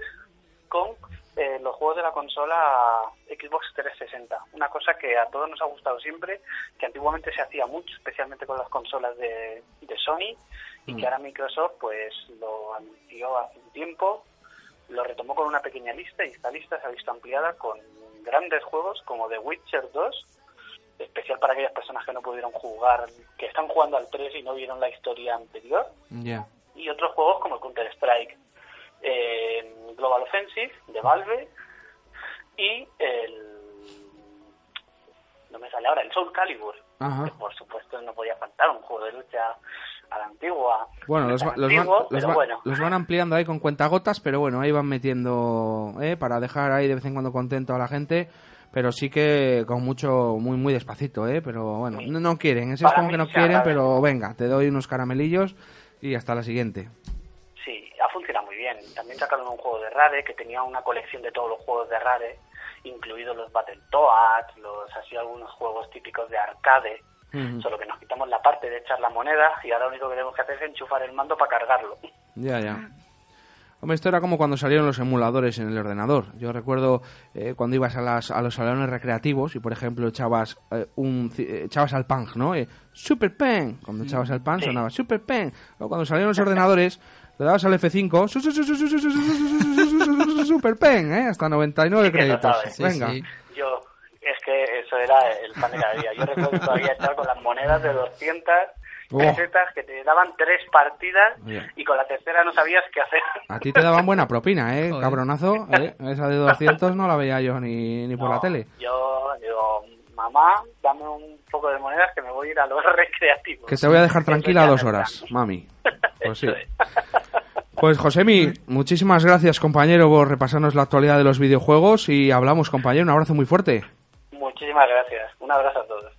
con eh, los juegos de la consola Xbox 360. Una cosa que a todos nos ha gustado siempre, que antiguamente se hacía mucho, especialmente con las consolas de, de Sony, y que ahora Microsoft pues lo anunció hace un tiempo, lo retomó con una pequeña lista y esta lista se ha visto ampliada con grandes juegos como The Witcher 2, especial para aquellas personas que no pudieron jugar, que están jugando al 3 y no vieron la historia anterior, Ya. y otros juegos como el Counter-Strike, eh, Global Offensive de Valve y el no me sale ahora el Soul Calibur Ajá. que por supuesto no podía faltar un juego de lucha a la antigua Bueno, No los, van, los, va- bueno los van ampliando ahí con cuentagotas, pero bueno, ahí van metiendo, ¿eh? Para dejar ahí de vez en cuando contento a la gente, pero sí que con mucho, muy, muy despacito, ¿eh? Pero bueno, no, no quieren, ese es Para como que no quieren, pero venga, te doy unos caramelillos y hasta la siguiente. Sí, ha funcionado muy bien. También sacaron un juego de Rare que tenía una colección de todos los juegos de Rare, incluidos los Battletoads, los así algunos juegos típicos de arcade. Solo que nos quitamos la parte de echar la moneda y ahora lo único que tenemos que hacer es enchufar el mando para cargarlo. Ya, ya. Hombre, esto era como cuando salieron los emuladores en el ordenador. Yo recuerdo eh, cuando ibas a, las, a, los salones recreativos y, por ejemplo, echabas, eh, un, echabas al Pang, ¿no? Super pen, Cuando echabas al Pang sonaba Super pen. O cuando salieron los ordenadores, le dabas al F5, Super pen, ¿eh? Hasta 99 créditos. Venga. Yo, es que eso era el pan de cada día. Yo recuerdo todavía estar con las monedas de 200 pesetas que te daban tres partidas y con la tercera no sabías qué hacer. A ti te daban buena propina, ¿eh? Joder. Cabronazo. ¿eh? Esa de 200 no la veía yo ni, ni por la tele. Yo digo, mamá, dame un poco de monedas que me voy a ir a los recreativos. Que te voy a dejar tranquila dos horas, mami. Pues sí. Pues Josemi, muchísimas gracias compañero por repasarnos la actualidad de los videojuegos y hablamos compañero, un abrazo muy fuerte. Muchísimas gracias. Un abrazo a todos.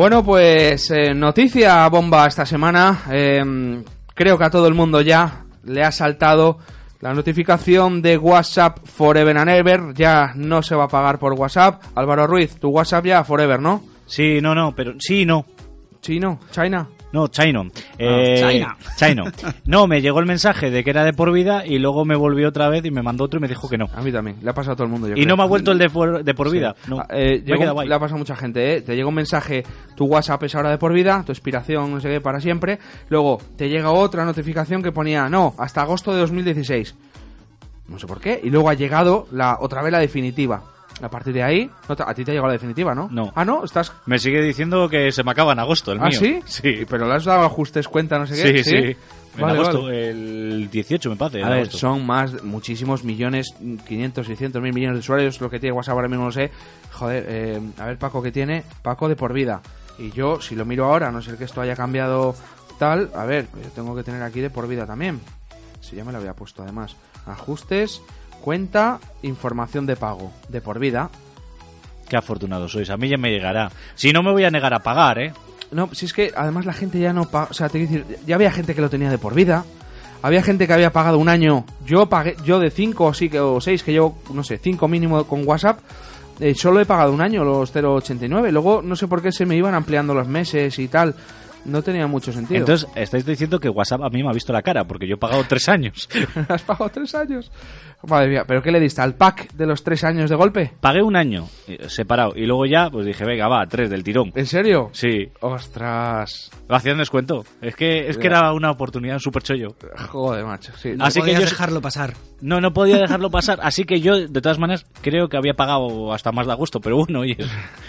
Bueno, pues eh, noticia bomba esta semana. Eh, creo que a todo el mundo ya le ha saltado la notificación de WhatsApp Forever and Ever. Ya no se va a pagar por WhatsApp. Álvaro Ruiz, tu WhatsApp ya Forever, ¿no? Sí, no, no, pero sí, no. Chino, China. No, Chino. Eh, China. Chino. No, me llegó el mensaje de que era de por vida y luego me volvió otra vez y me mandó otro y me dijo que no. A mí también, le ha pasado a todo el mundo. yo Y creo. no me ha vuelto el de por, de por vida. No. Ah, eh, Me llegó- le ha pasado a mucha gente, ¿eh? Te llega un mensaje, tu WhatsApp es ahora de por vida, tu expiración, no sé qué, para siempre. Luego te llega otra notificación que ponía, no, hasta agosto de 2016. No sé por qué. Y luego ha llegado la otra vez la definitiva. A partir de ahí, no te- a ti te ha llegado la definitiva, ¿no? No. Ah, no, estás. Me sigue diciendo que se me acaba en agosto el ¿Ah, mío. sí? Sí. Pero le has dado ajustes cuenta, no sé Sí, qué. sí. En Vale, agosto, vale. el 18 me parece. en A ver, agosto. son más, muchísimos millones, 500, 600 mil millones de usuarios, lo que tiene WhatsApp ahora mismo no sé. Joder, eh, a ver Paco, ¿qué tiene? Paco de por vida. Y yo, si lo miro ahora, a no ser que esto haya cambiado tal, a ver, yo tengo que tener aquí de por vida también. Si ya me lo había puesto además. Ajustes, cuenta, información de pago, de por vida. Qué afortunado sois. A mí ya me llegará. Si no me voy a negar a pagar, ¿eh? No, si es que además la gente ya no paga, o sea, te quiero decir, ya había gente que lo tenía de por vida. Había gente que había pagado un año. Yo pagué, yo de 5 o sí que o 6 que llevo, no sé, 5 mínimo con WhatsApp, eh, solo he pagado un año los 0.89. Luego no sé por qué se me iban ampliando los meses y tal. No tenía mucho sentido. Entonces, estáis diciendo que WhatsApp a mí me ha visto la cara, porque yo he pagado tres años. ¿Has pagado 3 años? Madre mía, ¿pero qué le diste al pack de los 3 años de golpe? Pagué un año eh, separado y luego ya, pues dije, venga, va, tres del tirón. ¿En serio? Sí, Ostras. lo hacían descuento. Es que, es que era una oportunidad súper chollo. Joder, macho. Sí. No Así que yo- dejarlo pasar. No, no podía dejarlo pasar, así que yo, de todas maneras, creo que había pagado hasta más de agosto, pero bueno, oye,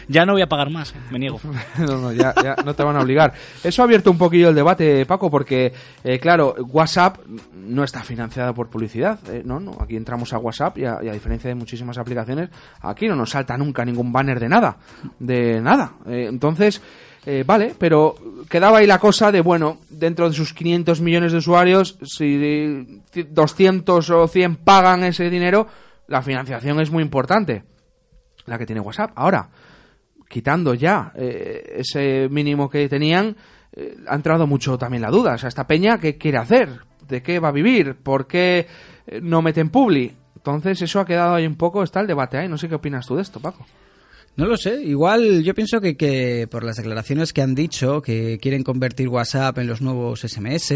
ya no voy a pagar más, me niego. No, no, ya, ya no te van a obligar. Eso ha abierto un poquillo el debate, Paco, porque, eh, claro, WhatsApp no está financiado por publicidad. eh, no, no, aquí entramos a WhatsApp y a, diferencia de muchísimas aplicaciones, aquí no nos salta nunca ningún banner de nada. De nada. Eh, entonces, eh, vale, pero quedaba ahí la cosa de, bueno, dentro de sus 500 millones de usuarios, si 200 o 100 pagan ese dinero, la financiación es muy importante. La que tiene WhatsApp. Ahora, quitando ya eh, ese mínimo que tenían, ha entrado mucho también la duda. O sea, esta peña, ¿qué quiere hacer? ¿De qué va a vivir? ¿Por qué eh, no meten publi? Entonces, eso ha quedado ahí un poco, está el debate ahí. No sé qué opinas tú de esto, Paco. No lo sé, igual yo pienso que, que por las declaraciones que han dicho, que quieren convertir WhatsApp en los nuevos SMS,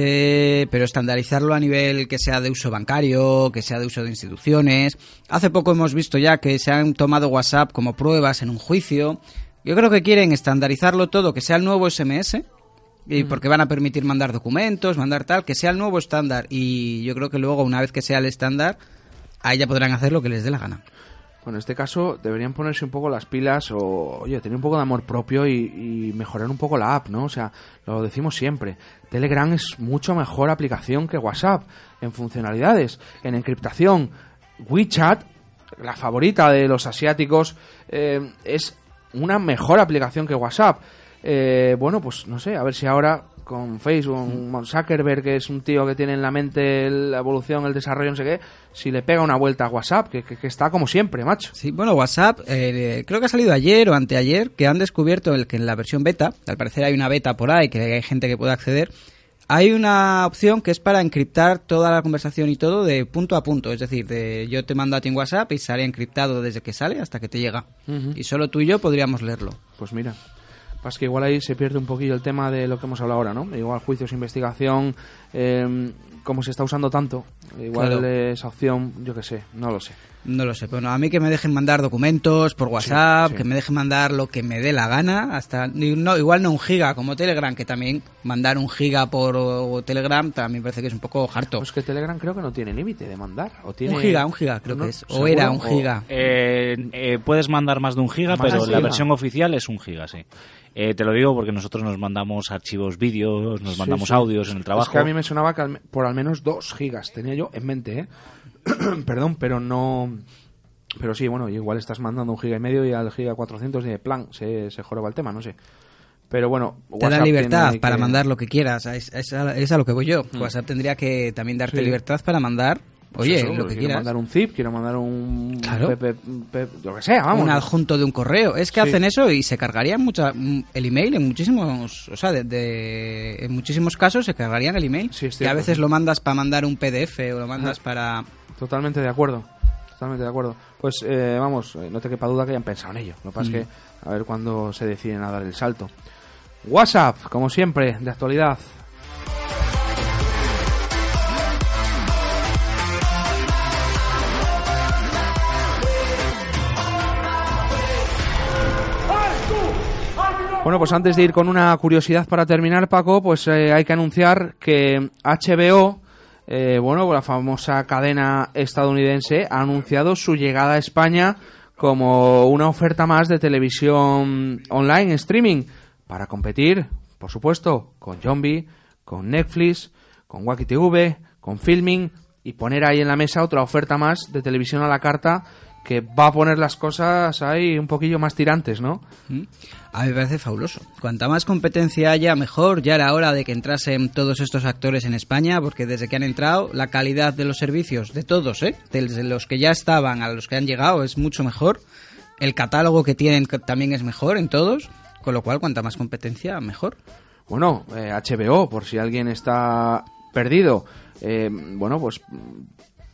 pero estandarizarlo a nivel que sea de uso bancario, que sea de uso de instituciones. Hace poco hemos visto ya que se han tomado WhatsApp como pruebas en un juicio Yo creo que quieren estandarizarlo todo, que sea el nuevo SMS, y porque van a permitir mandar documentos, mandar tal, que sea el nuevo estándar. Y yo creo que luego, una vez que sea el estándar, ahí ya podrán hacer lo que les dé la gana. Bueno, en este caso deberían ponerse un poco las pilas o, oye, tener un poco de amor propio y, y mejorar un poco la app, ¿no? O sea, lo decimos siempre. Telegram es mucho mejor aplicación que WhatsApp en funcionalidades, en encriptación. WeChat, la favorita de los asiáticos, eh, es una mejor aplicación que WhatsApp. Eh, bueno, pues no sé, a ver si ahora con Facebook, con Zuckerberg, que es un tío que tiene en la mente la evolución, el desarrollo, no sé qué, si le pega una vuelta a WhatsApp, que, que- que está como siempre, macho. Sí, bueno, WhatsApp, eh, creo que ha salido ayer o anteayer, que han descubierto el que en la versión beta, al parecer hay una beta por ahí, que hay gente que puede acceder, hay una opción que es para encriptar toda la conversación y todo de punto a punto, es decir, de yo te mando a ti en WhatsApp y sale encriptado desde que sale hasta que te llega. Y solo tú y yo podríamos leerlo. Pues mira, pasa que igual ahí se pierde un poquillo el tema de lo que hemos hablado ahora, ¿no? Igual juicios, investigación, eh, como se está usando tanto, igual Claro. esa opción, yo qué sé, no lo sé. No lo sé, pero no, a mí que me dejen mandar documentos por WhatsApp, sí. que me dejen mandar lo que me dé la gana, hasta ni- no, igual no un giga como Telegram, que también mandar un giga por o, Telegram también parece que es un poco harto. Pues que Telegram creo que no tiene límite de mandar. O tiene... Un giga, un giga creo ¿No? que es, o ¿Seguro? era un O- giga. Eh, eh, puedes mandar más de un giga, Más pero la giga. versión oficial es un giga, sí. Eh, te lo digo porque nosotros nos mandamos archivos vídeos, nos mandamos sí. audios en el trabajo. Es que a mí me sonaba que al por al menos dos gigas tenía yo en mente, ¿eh? Perdón, pero no... Pero sí, bueno, igual estás mandando un giga y medio y al giga 400 de plan se, se joroba el tema, no sé. Pero bueno, Te da WhatsApp libertad para mandar lo que quieras, es, es a, es a lo que voy yo. Mm. WhatsApp tendría que también darte Sí. libertad para mandar, Pues oye, eso, lo que quiero quieras. mandar un zip, quiero mandar un... Claro. Pe- lo que sea, vamos. un adjunto de un correo. Es que Sí. hacen eso y se cargarían mucha, mm, el email en muchísimos, o sea, de, de- en muchísimos casos se cargarían el email. que a veces sí. lo mandas para mandar un PDF o lo mandas Ajá. para Totalmente de acuerdo. Totalmente de acuerdo. Pues eh, vamos, eh, no te quepa duda que hayan pensado en ello. Lo que pasa es Mm. que a ver cuándo se deciden a dar el salto. WhatsApp, como siempre, de actualidad. Bueno, pues antes de ir con una curiosidad para terminar, Paco, pues eh, hay que anunciar que HBO, eh, bueno, la famosa cadena estadounidense, ha anunciado su llegada a España como una oferta más de televisión online, streaming, para competir, por supuesto, con Zombie, con Netflix, con Wacky TV, con Filming y poner ahí en la mesa otra oferta más de televisión a la carta que va a poner las cosas ahí un poquillo más tirantes, ¿no? ¿Mm? A mí me parece fabuloso. Cuanta más competencia haya, mejor. Ya era hora de que entrasen todos estos actores en España, porque desde que han entrado, la calidad de los servicios, de todos, ¿eh? Desde los que ya estaban a los que han llegado, es mucho mejor. El catálogo que tienen también es mejor en todos. Con lo cual, cuanta más competencia, mejor. Bueno, eh, HBO, por si alguien está perdido, eh, bueno, pues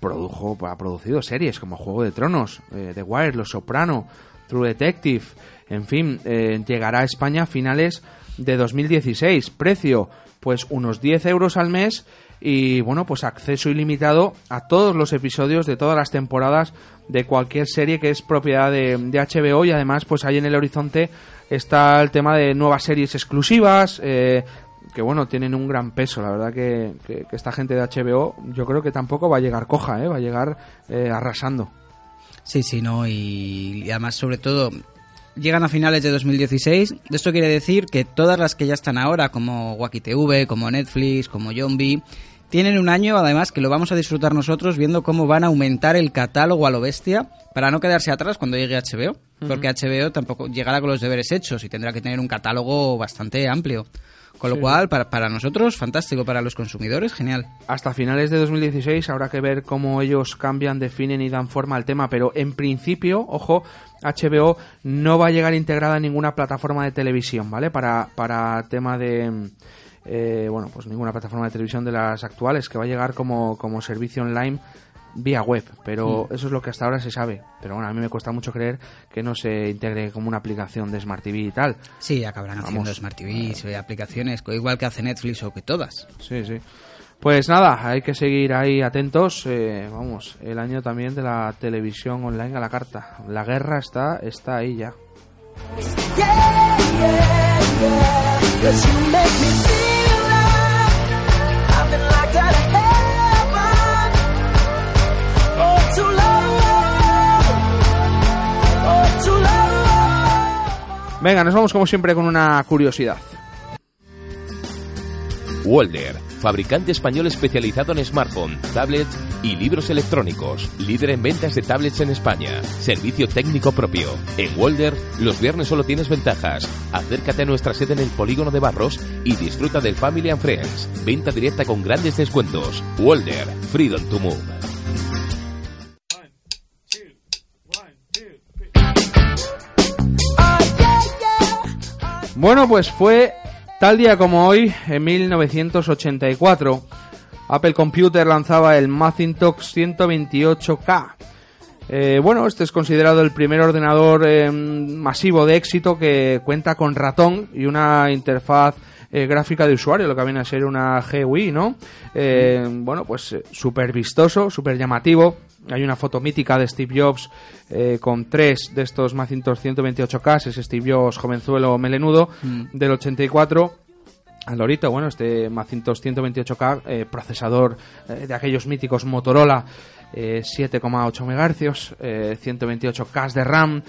produjo, ha producido series como Juego de Tronos, eh, The Wire, Los Soprano, True Detective, en fin, eh, llegará a España a finales de 2016. Precio, pues unos 10 euros al mes y bueno, pues acceso ilimitado a todos los episodios de todas las temporadas de cualquier serie que es propiedad de, HBO y además pues ahí en el horizonte está el tema de nuevas series exclusivas eh, que bueno, tienen un gran peso, la verdad que, que- que esta gente de HBO yo creo que tampoco va a llegar coja, ¿eh? va a llegar eh, arrasando. Sí, sí, no, y, y además, sobre todo, llegan a finales de 2016. Esto quiere decir que todas las que ya están ahora, como Wacky TV, como Netflix, como Zombie, tienen un año, además, que lo vamos a disfrutar nosotros viendo cómo van a aumentar el catálogo a lo bestia para no quedarse atrás cuando llegue HBO. Porque HBO tampoco llegará con los deberes hechos y tendrá que tener un catálogo bastante amplio. Con lo Sí. cual, para, para nosotros, fantástico. Para los consumidores, genial. Hasta finales de 2016 habrá que ver cómo ellos cambian, definen y dan forma al tema, pero en principio, ojo, HBO no va a llegar integrada en ninguna plataforma de televisión, ¿vale? Para, para tema de... eh, bueno, pues ninguna plataforma de televisión de las actuales, que va a llegar como, como servicio online vía web, pero Mm. eso es lo que hasta ahora se sabe. Pero bueno, a mí me cuesta mucho creer que no se integre como una aplicación de Smart TV y tal. Sí, acabarán haciendo Vamos. Smart TVs, eh, aplicaciones, igual que hace Netflix o que todas. Sí, sí. Pues nada, hay que seguir ahí atentos. eh, vamos, el año también de la televisión online a la carta. La guerra está, está ahí ya. Yeah, yeah, yeah. Venga, nos vamos como siempre con una curiosidad. Walder, fabricante español especializado en smartphone, tablet y libros electrónicos. Líder en ventas de tablets en España. Servicio técnico propio. En Walder, los viernes solo tienes ventajas. Acércate a nuestra sede en el Polígono de Barros y disfruta del Family and Friends. Venta directa con grandes descuentos. Walder, Freedom to Move. Bueno, pues fue tal día como hoy, en 1984. Apple Computer lanzaba el Macintosh 128K. Eh, bueno, este es considerado el primer ordenador eh, masivo de éxito que cuenta con ratón y una interfaz eh, gráfica de usuario, lo que viene a ser una GUI, ¿no? Eh, bueno, pues súper vistoso, súper llamativo. Hay una foto mítica de Steve Jobs eh, con tres de estos Macintosh 128K, es Steve Jobs jovenzuelo melenudo, Mm. del 84 al lorito, bueno, este Macintosh 128K, eh, procesador eh, de aquellos míticos Motorola, eh, 7,8 MHz, eh, 128K de RAM,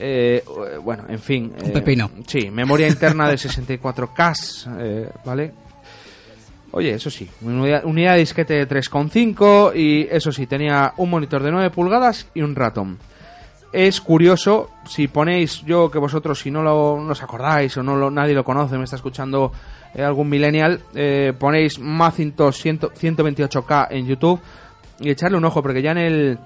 eh, bueno, en fin. Un eh, pepino. Sí, memoria interna de 64K, eh, ¿vale? Oye, eso sí, unidad, unidad de disquete de 3,5 y eso sí, tenía un monitor de 9 pulgadas y un ratón. Es curioso, si ponéis, yo que vosotros, si no lo, no os acordáis o no lo- nadie lo conoce, me está escuchando eh, algún millennial, eh, ponéis Macintosh 100 128K en YouTube y echarle un ojo, porque ya en el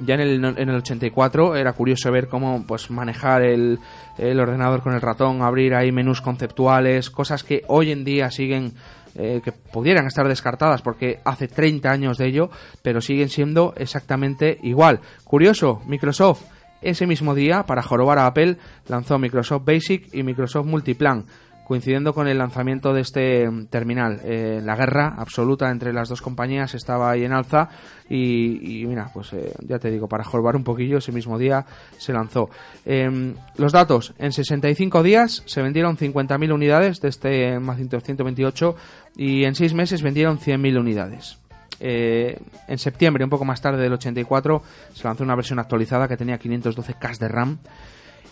ya en el, en el 84 era curioso ver cómo pues manejar el, el ordenador con el ratón, abrir ahí menús conceptuales, cosas que hoy en día siguen eh, que pudieran estar descartadas porque hace 30 años de ello, pero siguen siendo exactamente igual. Curioso, Microsoft ese mismo día, para jorobar a Apple, lanzó Microsoft Basic y Microsoft Multiplan, coincidiendo con el lanzamiento de este mm, terminal. Eh, la guerra absoluta entre las dos compañías estaba ahí en alza y, mira, pues eh, ya te digo, para jorobar un poquillo, ese mismo día se lanzó. Em, los datos, en 65 días se vendieron 50.000 unidades de este Macintosh 128 y en 6 meses vendieron 100.000 unidades. Eh, en septiembre, un poco más tarde del 84, se lanzó una versión actualizada que tenía 512K de RAM.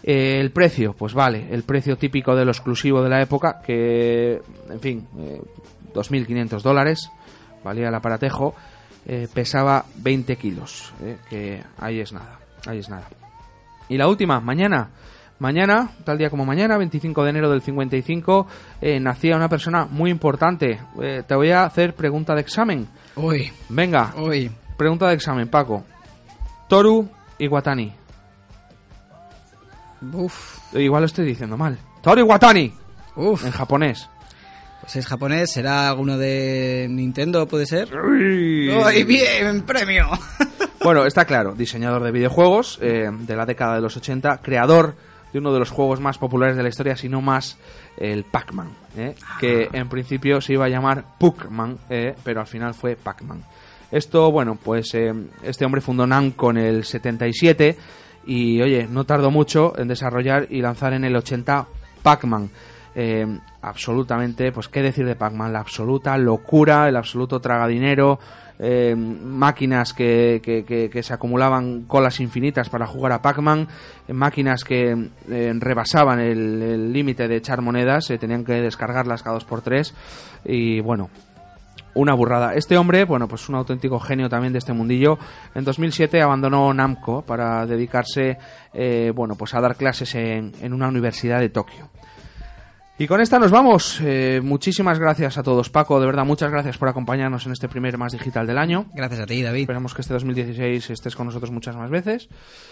Eh, el precio, pues vale, el precio típico de lo exclusivo de la época, que, en fin, eh, 2.500 dólares, valía el aparatejo, eh, pesaba 20 kilos, eh, que ahí es nada, ahí es nada. Y la última, mañana, mañana, tal día como mañana, 25 de enero del 55, eh, nacía una persona muy importante. Te voy a hacer pregunta de examen. Uy, Venga, uy. pregunta de examen, Paco. Toru Iwatani. Uf, Igual lo estoy diciendo mal. Toru Iwatani, uf. en japonés. Pues es japonés, será alguno de Nintendo, puede ser. ¡Uy, bien! ¡Premio! Bueno, está claro, diseñador de videojuegos eh, de la década de los 80, creador de uno de los juegos más populares de la historia, si no más, el Pac-Man, eh, que en principio se iba a llamar Puckman, eh, pero al final fue Pac-Man. Esto, bueno, pues eh, este hombre fundó Namco en el 77 y, oye, no tardó mucho en desarrollar y lanzar en el 80 Pac-Man. Eh, absolutamente, pues qué decir de Pac-Man, la absoluta locura, el absoluto tragadinero, eh, máquinas que, que- que- se acumulaban colas infinitas para jugar a Pac-Man, máquinas que eh, rebasaban el límite de echar monedas, se tenían que descargarlas cada dos por tres y bueno, una burrada. Este hombre, bueno, pues un auténtico genio también de este mundillo. En 2007 abandonó Namco para dedicarse, eh, bueno, pues a dar clases en, en una universidad de Tokio. Y con esta nos vamos. Eh, muchísimas gracias a todos, Paco. De verdad, muchas gracias por acompañarnos en este primer más digital del año. Gracias a ti, David. Esperamos que este 2016 estés con nosotros muchas más veces.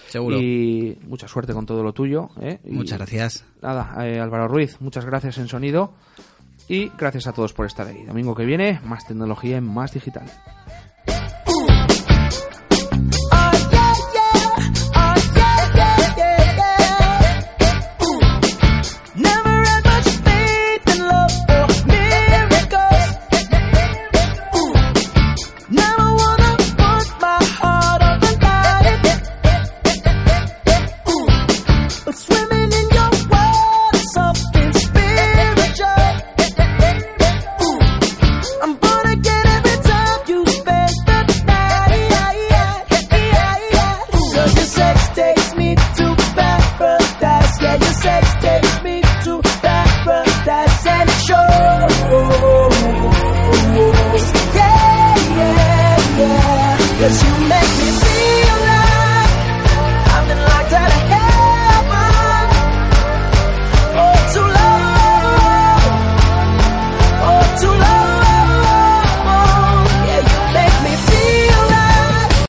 Seguro. Y mucha suerte con todo lo tuyo. ¿eh? Y Muchas gracias. Nada, eh, Álvaro Ruiz, muchas gracias en sonido. Y gracias a todos por estar ahí. Domingo que viene, más tecnología en más digital.